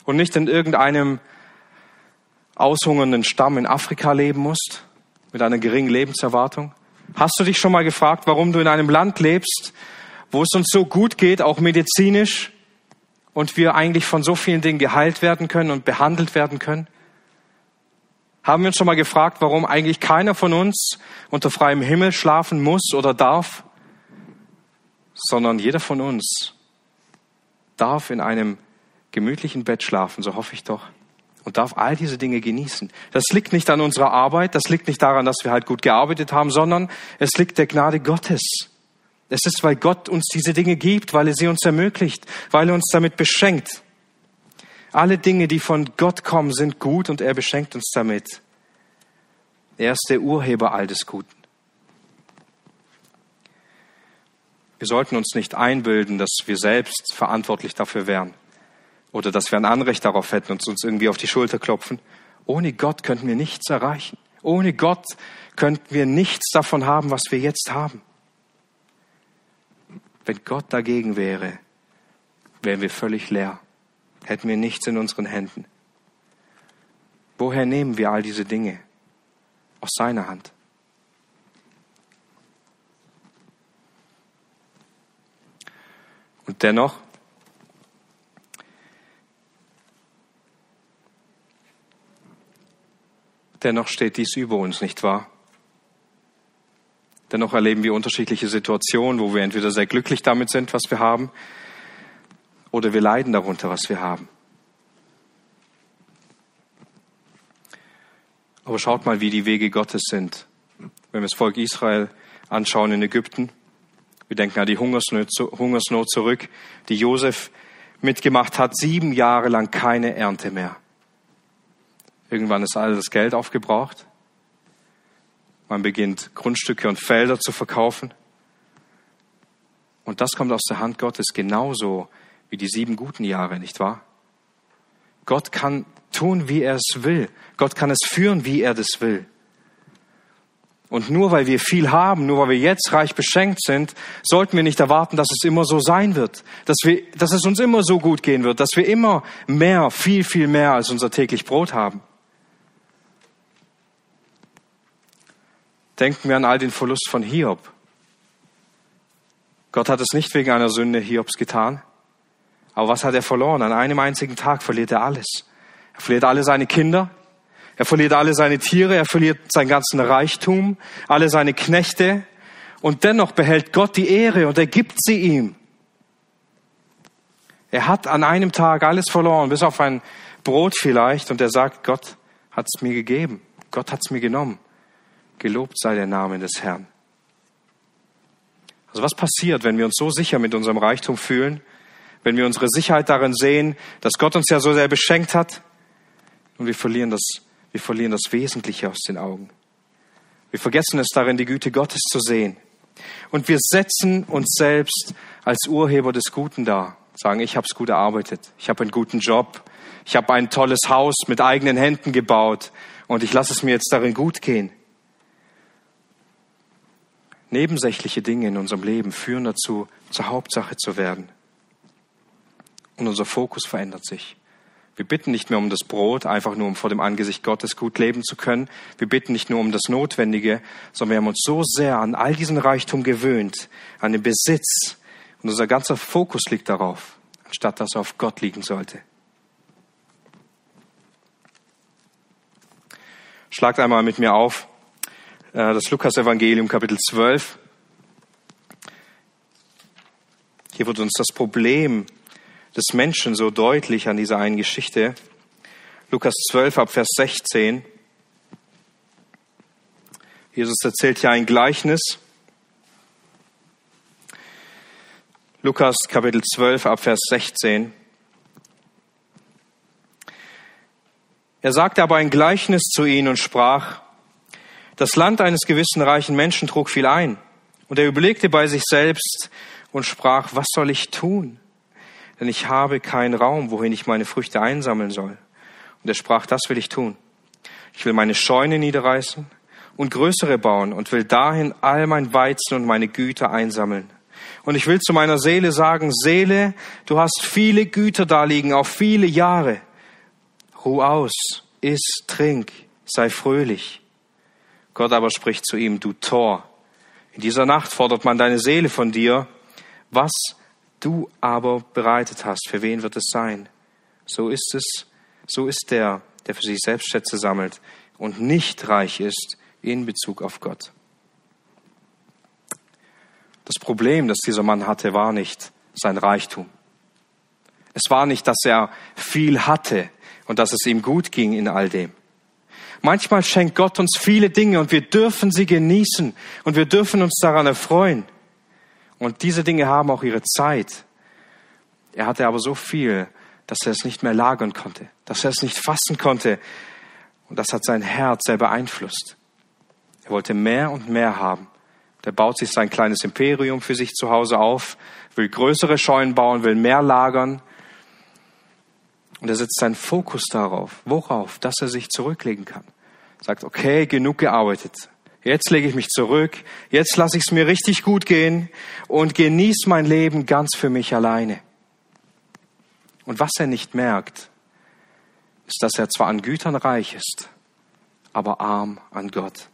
und nicht in irgendeinem aushungernden Stamm in Afrika leben musst mit einer geringen Lebenserwartung? Hast du dich schon mal gefragt, warum du in einem Land lebst, wo es uns so gut geht, auch medizinisch, und wir eigentlich von so vielen Dingen geheilt werden können und behandelt werden können? Haben wir uns schon mal gefragt, warum eigentlich keiner von uns unter freiem Himmel schlafen muss oder darf, sondern jeder von uns darf in einem gemütlichen Bett schlafen, so hoffe ich doch, und darf all diese Dinge genießen. Das liegt nicht an unserer Arbeit, das liegt nicht daran, dass wir halt gut gearbeitet haben, sondern es liegt der Gnade Gottes. Es ist, weil Gott uns diese Dinge gibt, weil er sie uns ermöglicht, weil er uns damit beschenkt. Alle Dinge, die von Gott kommen, sind gut und er beschenkt uns damit. Er ist der Urheber all des Guten. Wir sollten uns nicht einbilden, dass wir selbst verantwortlich dafür wären oder dass wir ein Anrecht darauf hätten und uns irgendwie auf die Schulter klopfen. Ohne Gott könnten wir nichts erreichen. Ohne Gott könnten wir nichts davon haben, was wir jetzt haben. Wenn Gott dagegen wäre, wären wir völlig leer, hätten wir nichts in unseren Händen. Woher nehmen wir all diese Dinge? Aus seiner Hand. Und dennoch Dennoch steht dies über uns, nicht wahr? Dennoch erleben wir unterschiedliche Situationen, wo wir entweder sehr glücklich damit sind, was wir haben, oder wir leiden darunter, was wir haben. Aber schaut mal, wie die Wege Gottes sind. Wenn wir das Volk Israel anschauen in Ägypten, wir denken an die Hungersnot zurück, die Josef mitgemacht hat, sieben Jahre lang keine Ernte mehr. Irgendwann ist all das Geld aufgebraucht. Man beginnt Grundstücke und Felder zu verkaufen. Und das kommt aus der Hand Gottes genauso wie die sieben guten Jahre, nicht wahr? Gott kann tun, wie er es will. Gott kann es führen, wie er das will. Und nur weil wir viel haben, nur weil wir jetzt reich beschenkt sind, sollten wir nicht erwarten, dass es immer so sein wird, dass, wir, dass es uns immer so gut gehen wird, dass wir immer mehr, viel, viel mehr als unser täglich Brot haben. Denken wir an all den Verlust von Hiob. Gott hat es nicht wegen einer Sünde Hiobs getan. Aber was hat er verloren? An einem einzigen Tag verliert er alles. Er verliert alle seine Kinder. Er verliert alle seine Tiere. Er verliert seinen ganzen Reichtum, alle seine Knechte. Und dennoch behält Gott die Ehre und er gibt sie ihm. Er hat an einem Tag alles verloren, bis auf ein Brot vielleicht. Und er sagt, Gott hat es mir gegeben. Gott hat es mir genommen. Gelobt sei der Name des Herrn. Also was passiert, wenn wir uns so sicher mit unserem Reichtum fühlen, wenn wir unsere Sicherheit darin sehen, dass Gott uns ja so sehr beschenkt hat und wir verlieren das, wir verlieren das Wesentliche aus den Augen. Wir vergessen es darin, die Güte Gottes zu sehen. Und wir setzen uns selbst als Urheber des Guten dar. Sagen, ich habe es gut erarbeitet, ich habe einen guten Job, ich habe ein tolles Haus mit eigenen Händen gebaut und ich lasse es mir jetzt darin gut gehen. Nebensächliche Dinge in unserem Leben führen dazu, zur Hauptsache zu werden. Und unser Fokus verändert sich. Wir bitten nicht mehr um das Brot, einfach nur um vor dem Angesicht Gottes gut leben zu können. Wir bitten nicht nur um das Notwendige, sondern wir haben uns so sehr an all diesen Reichtum gewöhnt, an den Besitz. Und unser ganzer Fokus liegt darauf, anstatt dass er auf Gott liegen sollte. Schlagt einmal mit mir auf das Lukas-Evangelium, Kapitel 12. Hier wird uns das Problem des Menschen so deutlich an dieser einen Geschichte. Lukas 12 ab Vers 16. Jesus erzählt hier ein Gleichnis. Lukas Kapitel 12 ab Vers 16. Er sagte aber ein Gleichnis zu ihnen und sprach, das Land eines gewissen reichen Menschen trug viel ein. Und er überlegte bei sich selbst und sprach, was soll ich tun? Denn ich habe keinen Raum, wohin ich meine Früchte einsammeln soll. Und er sprach, das will ich tun. Ich will meine Scheune niederreißen und größere bauen und will dahin all mein Weizen und meine Güter einsammeln. Und ich will zu meiner Seele sagen, Seele, du hast viele Güter da liegen, auf viele Jahre. Ruh aus, iss, trink, sei fröhlich. Gott aber spricht zu ihm, du Tor, in dieser Nacht fordert man deine Seele von dir. Was du aber bereitet hast, für wen wird es sein? So ist es, so ist der, der für sich selbst Schätze sammelt und nicht reich ist in Bezug auf Gott. Das Problem, das dieser Mann hatte, war nicht sein Reichtum. Es war nicht, dass er viel hatte und dass es ihm gut ging in all dem. Manchmal schenkt Gott uns viele Dinge und wir dürfen sie genießen und wir dürfen uns daran erfreuen. Und diese Dinge haben auch ihre Zeit. Er hatte aber so viel, dass er es nicht mehr lagern konnte, dass er es nicht fassen konnte. Und das hat sein Herz sehr beeinflusst. Er wollte mehr und mehr haben. Der baut sich sein kleines Imperium für sich zu Hause auf, will größere Scheunen bauen, will mehr lagern. Und er setzt seinen Fokus darauf. Worauf? Dass er sich zurücklegen kann sagt, okay, genug gearbeitet. Jetzt lege ich mich zurück. Jetzt lasse ich es mir richtig gut gehen und genieße mein Leben ganz für mich alleine. Und was er nicht merkt, ist, dass er zwar an Gütern reich ist, aber arm an Gott.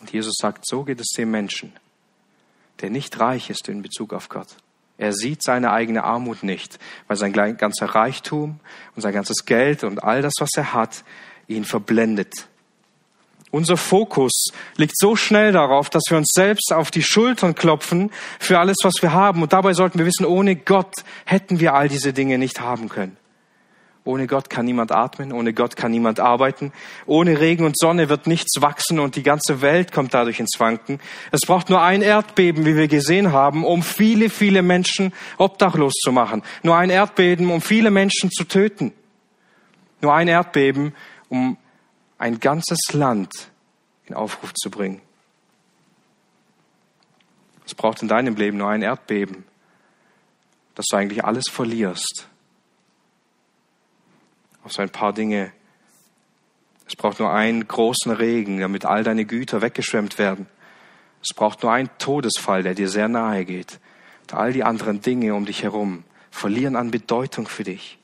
Und Jesus sagt, so geht es dem Menschen, der nicht reich ist in Bezug auf Gott. Er sieht seine eigene Armut nicht, weil sein ganzer Reichtum und sein ganzes Geld und all das, was er hat, ihn verblendet. Unser Fokus liegt so schnell darauf, dass wir uns selbst auf die Schultern klopfen für alles, was wir haben. Und dabei sollten wir wissen, ohne Gott hätten wir all diese Dinge nicht haben können. Ohne Gott kann niemand atmen, ohne Gott kann niemand arbeiten. Ohne Regen und Sonne wird nichts wachsen und die ganze Welt kommt dadurch ins Wanken. Es braucht nur ein Erdbeben, wie wir gesehen haben, um viele, viele Menschen obdachlos zu machen. Nur ein Erdbeben, um viele Menschen zu töten. Nur ein Erdbeben, um ein ganzes Land in Aufruf zu bringen. Es braucht in deinem Leben nur ein Erdbeben, dass du eigentlich alles verlierst auf so ein paar Dinge. Es braucht nur einen großen Regen, damit all deine Güter weggeschwemmt werden. Es braucht nur einen Todesfall, der dir sehr nahe geht. All die anderen Dinge um dich herum verlieren an Bedeutung für dich.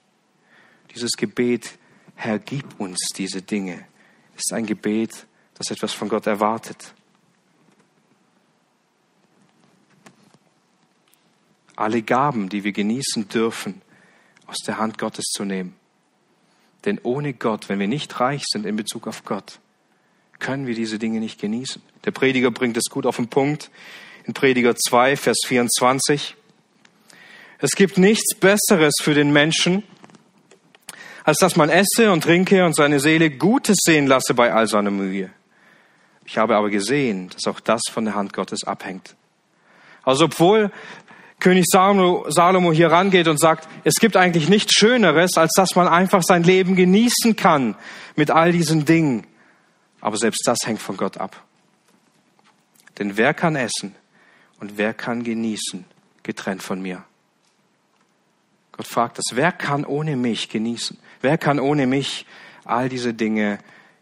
Dieses Gebet, Herr, gib uns diese Dinge, ist ein Gebet, das etwas von Gott erwartet. Alle Gaben, die wir genießen dürfen, aus der Hand Gottes zu nehmen. Denn ohne Gott, wenn wir nicht reich sind in Bezug auf Gott, können wir diese Dinge nicht genießen. Der Prediger bringt es gut auf den Punkt in Prediger 2, Vers 24. Es gibt nichts Besseres für den Menschen, als dass man esse und trinke und seine Seele Gutes sehen lasse bei all seiner Mühe. Ich habe aber gesehen, dass auch das von der Hand Gottes abhängt. Also obwohl König Salomo hier rangeht und sagt, es gibt eigentlich nichts Schöneres, als dass man einfach sein Leben genießen kann mit all diesen Dingen. Aber selbst das hängt von Gott ab. Denn wer kann essen und wer kann genießen, getrennt von mir? Gott fragt das, wer kann ohne mich genießen? Wer kann ohne mich all diese Dinge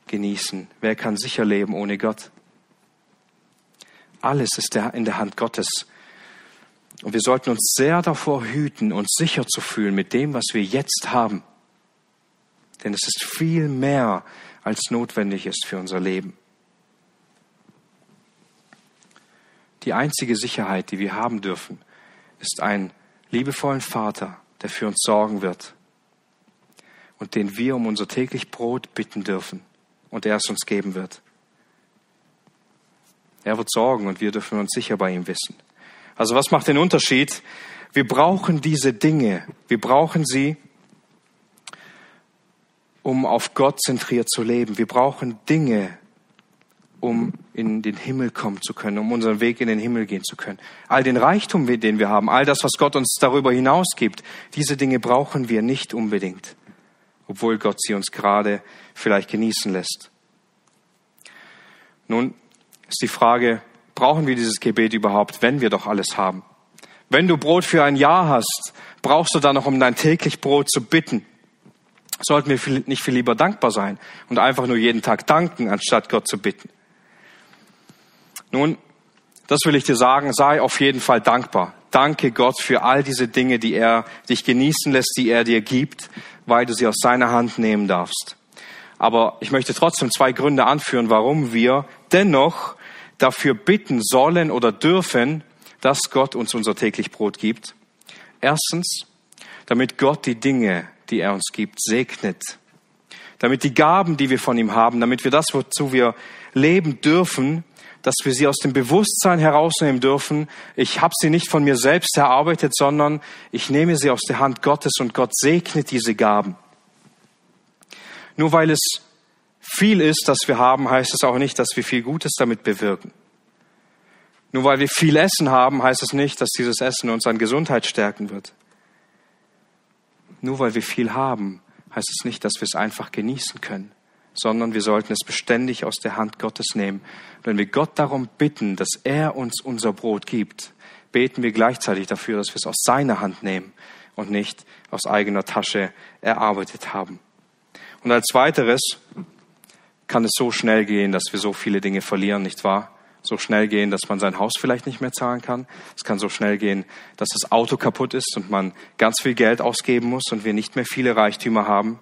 genießen? Wer kann sicher leben ohne Gott? Alles ist in der Hand Gottes. Und wir sollten uns sehr davor hüten, uns sicher zu fühlen mit dem, was wir jetzt haben. Denn es ist viel mehr, als notwendig ist für unser Leben. Die einzige Sicherheit, die wir haben dürfen, ist ein liebevollen Vater, der für uns sorgen wird und den wir um unser täglich Brot bitten dürfen und er es uns geben wird. Er wird sorgen und wir dürfen uns sicher bei ihm wissen. Also was macht den Unterschied? Wir brauchen diese Dinge. Wir brauchen sie, um auf Gott zentriert zu leben. Wir brauchen Dinge, um in den Himmel kommen zu können, um unseren Weg in den Himmel gehen zu können. All den Reichtum, den wir haben, all das, was Gott uns darüber hinaus gibt, diese Dinge brauchen wir nicht unbedingt, obwohl Gott sie uns gerade vielleicht genießen lässt. Nun ist die Frage, brauchen wir dieses Gebet überhaupt, wenn wir doch alles haben? Wenn du Brot für ein Jahr hast, brauchst du dann noch, um dein täglich Brot zu bitten. Sollten wir nicht viel lieber dankbar sein und einfach nur jeden Tag danken, anstatt Gott zu bitten? Nun, das will ich dir sagen, sei auf jeden Fall dankbar. Danke Gott für all diese Dinge, die er dich genießen lässt, die er dir gibt, weil du sie aus seiner Hand nehmen darfst. Aber ich möchte trotzdem zwei Gründe anführen, warum wir dennoch dafür bitten sollen oder dürfen, dass Gott uns unser täglich Brot gibt. Erstens, damit Gott die Dinge, die er uns gibt, segnet. Damit die Gaben, die wir von ihm haben, damit wir das, wozu wir leben dürfen, dass wir sie aus dem Bewusstsein herausnehmen dürfen. Ich habe sie nicht von mir selbst erarbeitet, sondern ich nehme sie aus der Hand Gottes und Gott segnet diese Gaben. Nur weil es viel ist, das wir haben, heißt es auch nicht, dass wir viel Gutes damit bewirken. Nur weil wir viel Essen haben, heißt es nicht, dass dieses Essen uns an Gesundheit stärken wird. Nur weil wir viel haben, heißt es nicht, dass wir es einfach genießen können, sondern wir sollten es beständig aus der Hand Gottes nehmen. Und wenn wir Gott darum bitten, dass er uns unser Brot gibt, beten wir gleichzeitig dafür, dass wir es aus seiner Hand nehmen und nicht aus eigener Tasche erarbeitet haben. Und als weiteres kann es so schnell gehen, dass wir so viele Dinge verlieren, nicht wahr? So schnell gehen, dass man sein Haus vielleicht nicht mehr zahlen kann. Es kann so schnell gehen, dass das Auto kaputt ist und man ganz viel Geld ausgeben muss und wir nicht mehr viele Reichtümer haben.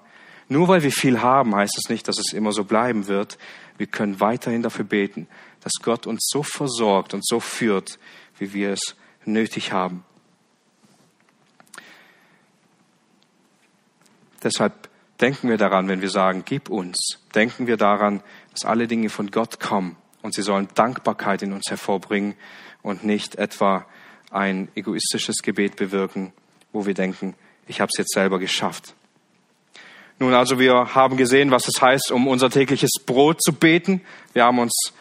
Nur weil wir viel haben, heißt es nicht, dass es immer so bleiben wird. Wir können weiterhin dafür beten, dass Gott uns so versorgt und so führt, wie wir es nötig haben. Deshalb denken wir daran, wenn wir sagen, gib uns, denken wir daran, dass alle Dinge von Gott kommen und sie sollen Dankbarkeit in uns hervorbringen und nicht etwa ein egoistisches Gebet bewirken, wo wir denken, ich habe es jetzt selber geschafft. Nun, also wir haben gesehen, was es heißt, um unser tägliches Brot zu beten. Wir haben uns,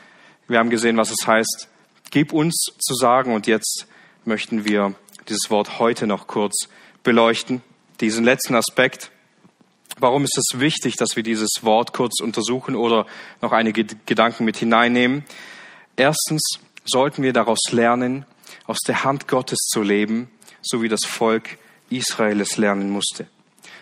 wir haben gesehen, was es heißt, gib uns zu sagen. Und jetzt möchten wir dieses Wort heute noch kurz beleuchten. Diesen letzten Aspekt. Warum ist es wichtig, dass wir dieses Wort kurz untersuchen oder noch einige Gedanken mit hineinnehmen? Erstens sollten wir daraus lernen, aus der Hand Gottes zu leben, so wie das Volk Israel es lernen musste.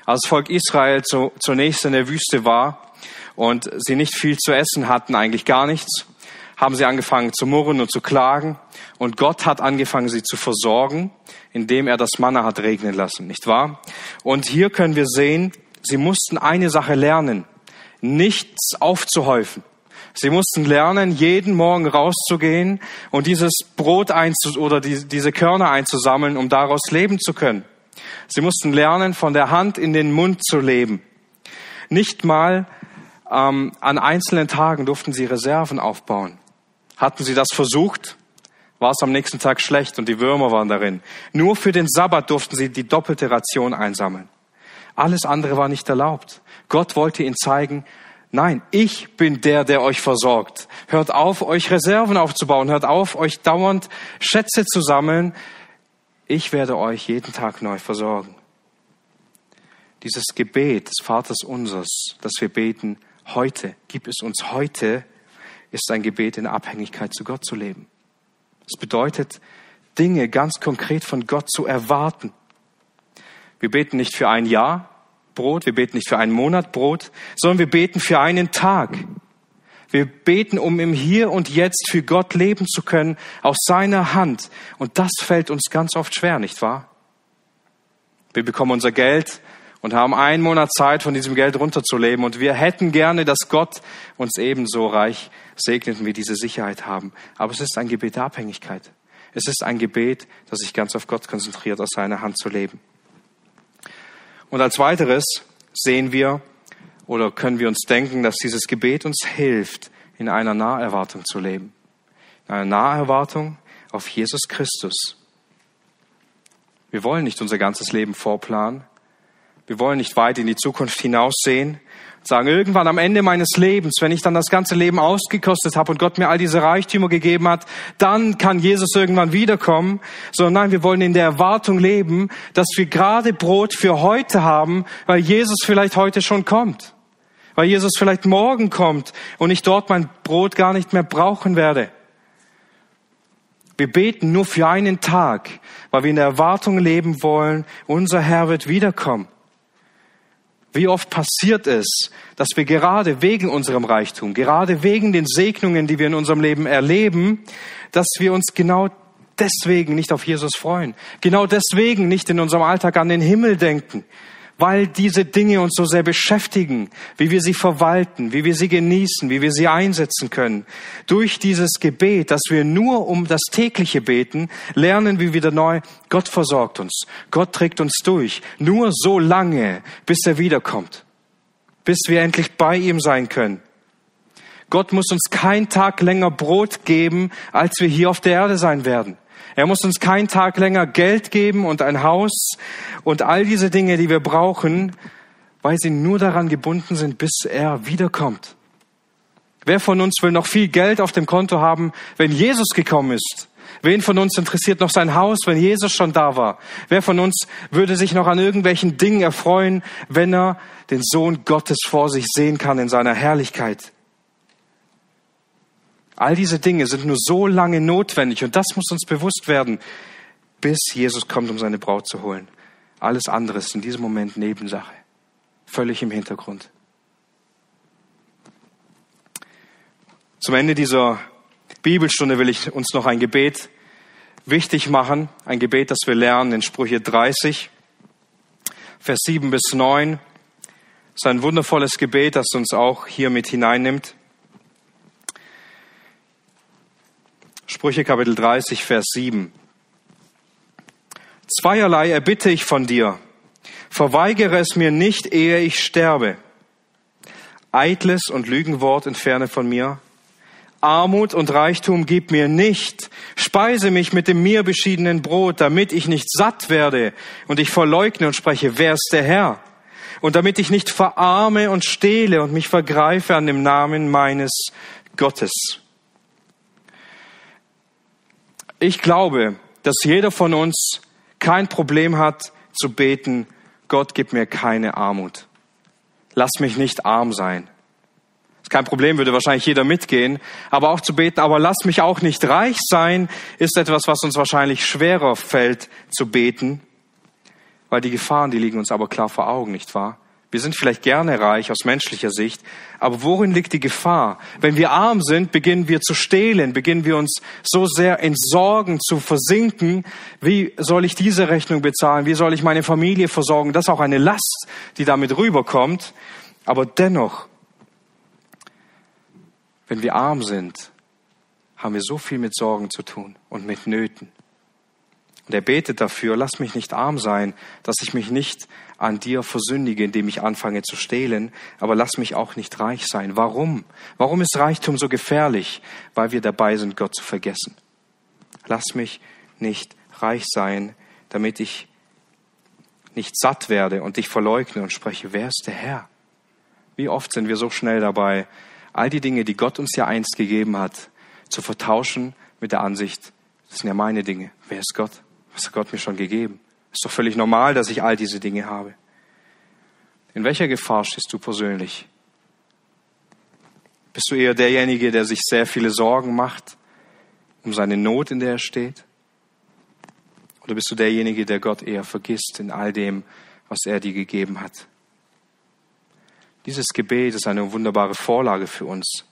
Als das Volk Israel zu, zunächst in der Wüste war und sie nicht viel zu essen hatten, eigentlich gar nichts, haben sie angefangen zu murren und zu klagen. Und Gott hat angefangen, sie zu versorgen, indem er das Manna hat regnen lassen, nicht wahr? Und hier können wir sehen, Sie mussten eine Sache lernen, nichts aufzuhäufen. Sie mussten lernen, jeden Morgen rauszugehen und dieses Brot einzu oder die, diese Körner einzusammeln, um daraus leben zu können. Sie mussten lernen, von der Hand in den Mund zu leben. Nicht mal ähm, an einzelnen Tagen durften sie Reserven aufbauen. Hatten sie das versucht, war es am nächsten Tag schlecht und die Würmer waren darin. Nur für den Sabbat durften sie die doppelte Ration einsammeln. Alles andere war nicht erlaubt. Gott wollte ihnen zeigen, nein, ich bin der, der euch versorgt. Hört auf, euch Reserven aufzubauen. Hört auf, euch dauernd Schätze zu sammeln. Ich werde euch jeden Tag neu versorgen. Dieses Gebet des Vaters unsers, das wir beten, heute, gib es uns heute, ist ein Gebet in Abhängigkeit zu Gott zu leben. Es bedeutet, Dinge ganz konkret von Gott zu erwarten. Wir beten nicht für ein Jahr Brot, wir beten nicht für einen Monat Brot, sondern wir beten für einen Tag. Wir beten, um im Hier und Jetzt für Gott leben zu können, aus seiner Hand. Und das fällt uns ganz oft schwer, nicht wahr? Wir bekommen unser Geld und haben einen Monat Zeit, von diesem Geld runterzuleben. Und wir hätten gerne, dass Gott uns ebenso reich segnet wir diese Sicherheit haben. Aber es ist ein Gebet der Abhängigkeit. Es ist ein Gebet, das sich ganz auf Gott konzentriert, aus seiner Hand zu leben. Und als weiteres sehen wir oder können wir uns denken, dass dieses Gebet uns hilft, in einer Naherwartung zu leben. In einer Naherwartung auf Jesus Christus. Wir wollen nicht unser ganzes Leben vorplanen. Wir wollen nicht weit in die Zukunft hinaussehen sagen, irgendwann am Ende meines Lebens, wenn ich dann das ganze Leben ausgekostet habe und Gott mir all diese Reichtümer gegeben hat, dann kann Jesus irgendwann wiederkommen. Sondern nein, wir wollen in der Erwartung leben, dass wir gerade Brot für heute haben, weil Jesus vielleicht heute schon kommt. Weil Jesus vielleicht morgen kommt und ich dort mein Brot gar nicht mehr brauchen werde. Wir beten nur für einen Tag, weil wir in der Erwartung leben wollen, unser Herr wird wiederkommen. Wie oft passiert es, dass wir gerade wegen unserem Reichtum, gerade wegen den Segnungen, die wir in unserem Leben erleben, dass wir uns genau deswegen nicht auf Jesus freuen, genau deswegen nicht in unserem Alltag an den Himmel denken, weil diese Dinge uns so sehr beschäftigen, wie wir sie verwalten, wie wir sie genießen, wie wir sie einsetzen können. Durch dieses Gebet, dass wir nur um das tägliche beten, lernen wir wieder neu, Gott versorgt uns, Gott trägt uns durch, nur so lange, bis er wiederkommt, bis wir endlich bei ihm sein können. Gott muss uns kein Tag länger Brot geben, als wir hier auf der Erde sein werden. Er muss uns keinen Tag länger Geld geben und ein Haus und all diese Dinge, die wir brauchen, weil sie nur daran gebunden sind, bis er wiederkommt. Wer von uns will noch viel Geld auf dem Konto haben, wenn Jesus gekommen ist? Wen von uns interessiert noch sein Haus, wenn Jesus schon da war? Wer von uns würde sich noch an irgendwelchen Dingen erfreuen, wenn er den Sohn Gottes vor sich sehen kann in seiner Herrlichkeit? All diese Dinge sind nur so lange notwendig und das muss uns bewusst werden, bis Jesus kommt, um seine Braut zu holen. Alles andere ist in diesem Moment Nebensache, völlig im Hintergrund. Zum Ende dieser Bibelstunde will ich uns noch ein Gebet wichtig machen, ein Gebet, das wir lernen in Sprüche 30, Vers 7 bis 9. Das ist ein wundervolles Gebet, das uns auch hier mit hineinnimmt. Sprüche Kapitel 30, Vers 7. Zweierlei erbitte ich von dir. Verweigere es mir nicht, ehe ich sterbe. Eitles und Lügenwort entferne von mir. Armut und Reichtum gib mir nicht. Speise mich mit dem mir beschiedenen Brot, damit ich nicht satt werde und ich verleugne und spreche, wer ist der Herr? Und damit ich nicht verarme und stehle und mich vergreife an dem Namen meines Gottes. Ich glaube, dass jeder von uns kein Problem hat zu beten, Gott gib mir keine Armut. Lass mich nicht arm sein. Ist kein Problem, würde wahrscheinlich jeder mitgehen. Aber auch zu beten, aber lass mich auch nicht reich sein, ist etwas, was uns wahrscheinlich schwerer fällt zu beten, weil die Gefahren, die liegen uns aber klar vor Augen, nicht wahr? Wir sind vielleicht gerne reich aus menschlicher Sicht, aber worin liegt die Gefahr? Wenn wir arm sind, beginnen wir zu stehlen, beginnen wir uns so sehr in Sorgen zu versinken. Wie soll ich diese Rechnung bezahlen? Wie soll ich meine Familie versorgen? Das ist auch eine Last, die damit rüberkommt. Aber dennoch, wenn wir arm sind, haben wir so viel mit Sorgen zu tun und mit Nöten. Und er betet dafür, lass mich nicht arm sein, dass ich mich nicht an dir versündige, indem ich anfange zu stehlen, aber lass mich auch nicht reich sein. Warum? Warum ist Reichtum so gefährlich? Weil wir dabei sind, Gott zu vergessen. Lass mich nicht reich sein, damit ich nicht satt werde und dich verleugne und spreche, wer ist der Herr? Wie oft sind wir so schnell dabei, all die Dinge, die Gott uns ja einst gegeben hat, zu vertauschen mit der Ansicht, das sind ja meine Dinge. Wer ist Gott? Was hat Gott mir schon gegeben? Ist doch völlig normal, dass ich all diese Dinge habe. In welcher Gefahr stehst du persönlich? Bist du eher derjenige, der sich sehr viele Sorgen macht um seine Not, in der er steht? Oder bist du derjenige, der Gott eher vergisst in all dem, was er dir gegeben hat? Dieses Gebet ist eine wunderbare Vorlage für uns,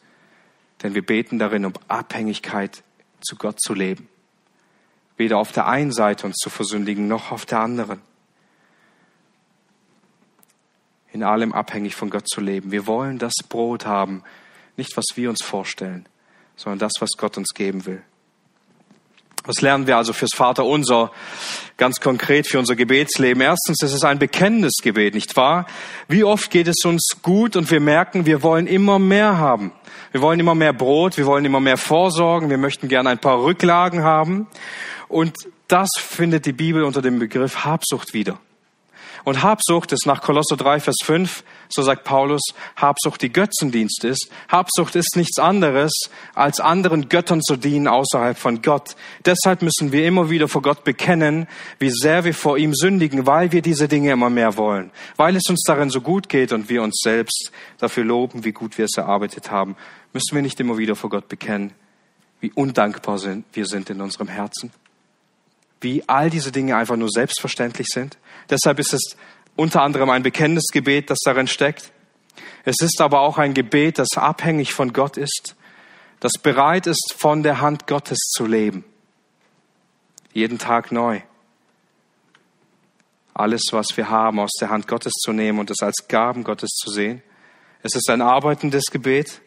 denn wir beten darin, um Abhängigkeit zu Gott zu leben weder auf der einen Seite uns zu versündigen, noch auf der anderen. In allem abhängig von Gott zu leben. Wir wollen das Brot haben, nicht was wir uns vorstellen, sondern das, was Gott uns geben will. Was lernen wir also fürs Vaterunser ganz konkret für unser Gebetsleben? Erstens, es ist ein bekennendes Gebet, nicht wahr? Wie oft geht es uns gut und wir merken, wir wollen immer mehr haben. Wir wollen immer mehr Brot, wir wollen immer mehr Vorsorgen, wir möchten gerne ein paar Rücklagen haben. Und das findet die Bibel unter dem Begriff Habsucht wieder. Und Habsucht ist nach Kolosser 3, Vers 5, so sagt Paulus, Habsucht die Götzendienst ist. Habsucht ist nichts anderes, als anderen Göttern zu dienen außerhalb von Gott. Deshalb müssen wir immer wieder vor Gott bekennen, wie sehr wir vor ihm sündigen, weil wir diese Dinge immer mehr wollen. Weil es uns darin so gut geht und wir uns selbst dafür loben, wie gut wir es erarbeitet haben, müssen wir nicht immer wieder vor Gott bekennen, wie undankbar wir sind in unserem Herzen wie all diese Dinge einfach nur selbstverständlich sind. Deshalb ist es unter anderem ein bekennendes Gebet, das darin steckt. Es ist aber auch ein Gebet, das abhängig von Gott ist, das bereit ist, von der Hand Gottes zu leben. Jeden Tag neu. Alles, was wir haben, aus der Hand Gottes zu nehmen und es als Gaben Gottes zu sehen. Es ist ein arbeitendes Gebet.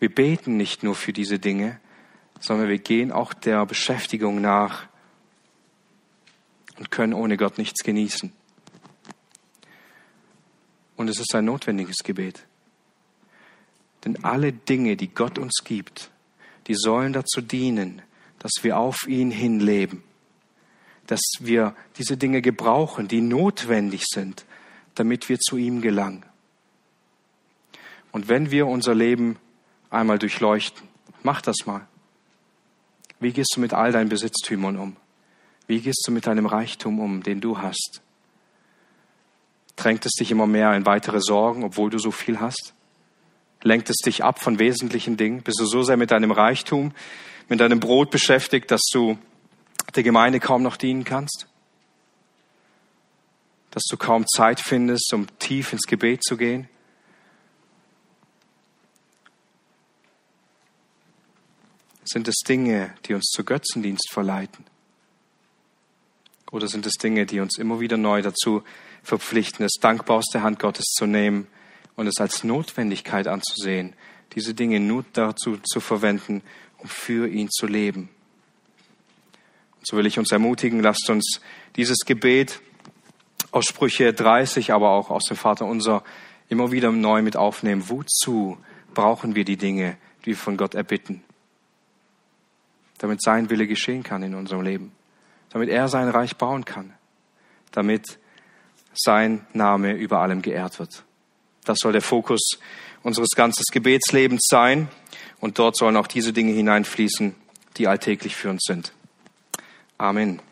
Wir beten nicht nur für diese Dinge, sondern wir gehen auch der Beschäftigung nach, und können ohne Gott nichts genießen. Und es ist ein notwendiges Gebet. Denn alle Dinge, die Gott uns gibt, die sollen dazu dienen, dass wir auf ihn hinleben, dass wir diese Dinge gebrauchen, die notwendig sind, damit wir zu ihm gelangen. Und wenn wir unser Leben einmal durchleuchten, mach das mal. Wie gehst du mit all deinen Besitztümern um? Wie gehst du mit deinem Reichtum um, den du hast? Drängt es dich immer mehr in weitere Sorgen, obwohl du so viel hast? Lenkt es dich ab von wesentlichen Dingen? Bist du so sehr mit deinem Reichtum, mit deinem Brot beschäftigt, dass du der Gemeinde kaum noch dienen kannst? Dass du kaum Zeit findest, um tief ins Gebet zu gehen? Sind es Dinge, die uns zu Götzendienst verleiten? Oder sind es Dinge, die uns immer wieder neu dazu verpflichten, es dankbar aus der Hand Gottes zu nehmen und es als Notwendigkeit anzusehen, diese Dinge nur dazu zu verwenden, um für ihn zu leben? Und so will ich uns ermutigen, lasst uns dieses Gebet aus Sprüche 30, aber auch aus dem Vater unser immer wieder neu mit aufnehmen. Wozu brauchen wir die Dinge, die wir von Gott erbitten? Damit sein Wille geschehen kann in unserem Leben. Damit er sein Reich bauen kann. Damit sein Name über allem geehrt wird. Das soll der Fokus unseres ganzen Gebetslebens sein. Und dort sollen auch diese Dinge hineinfließen, die alltäglich für uns sind. Amen.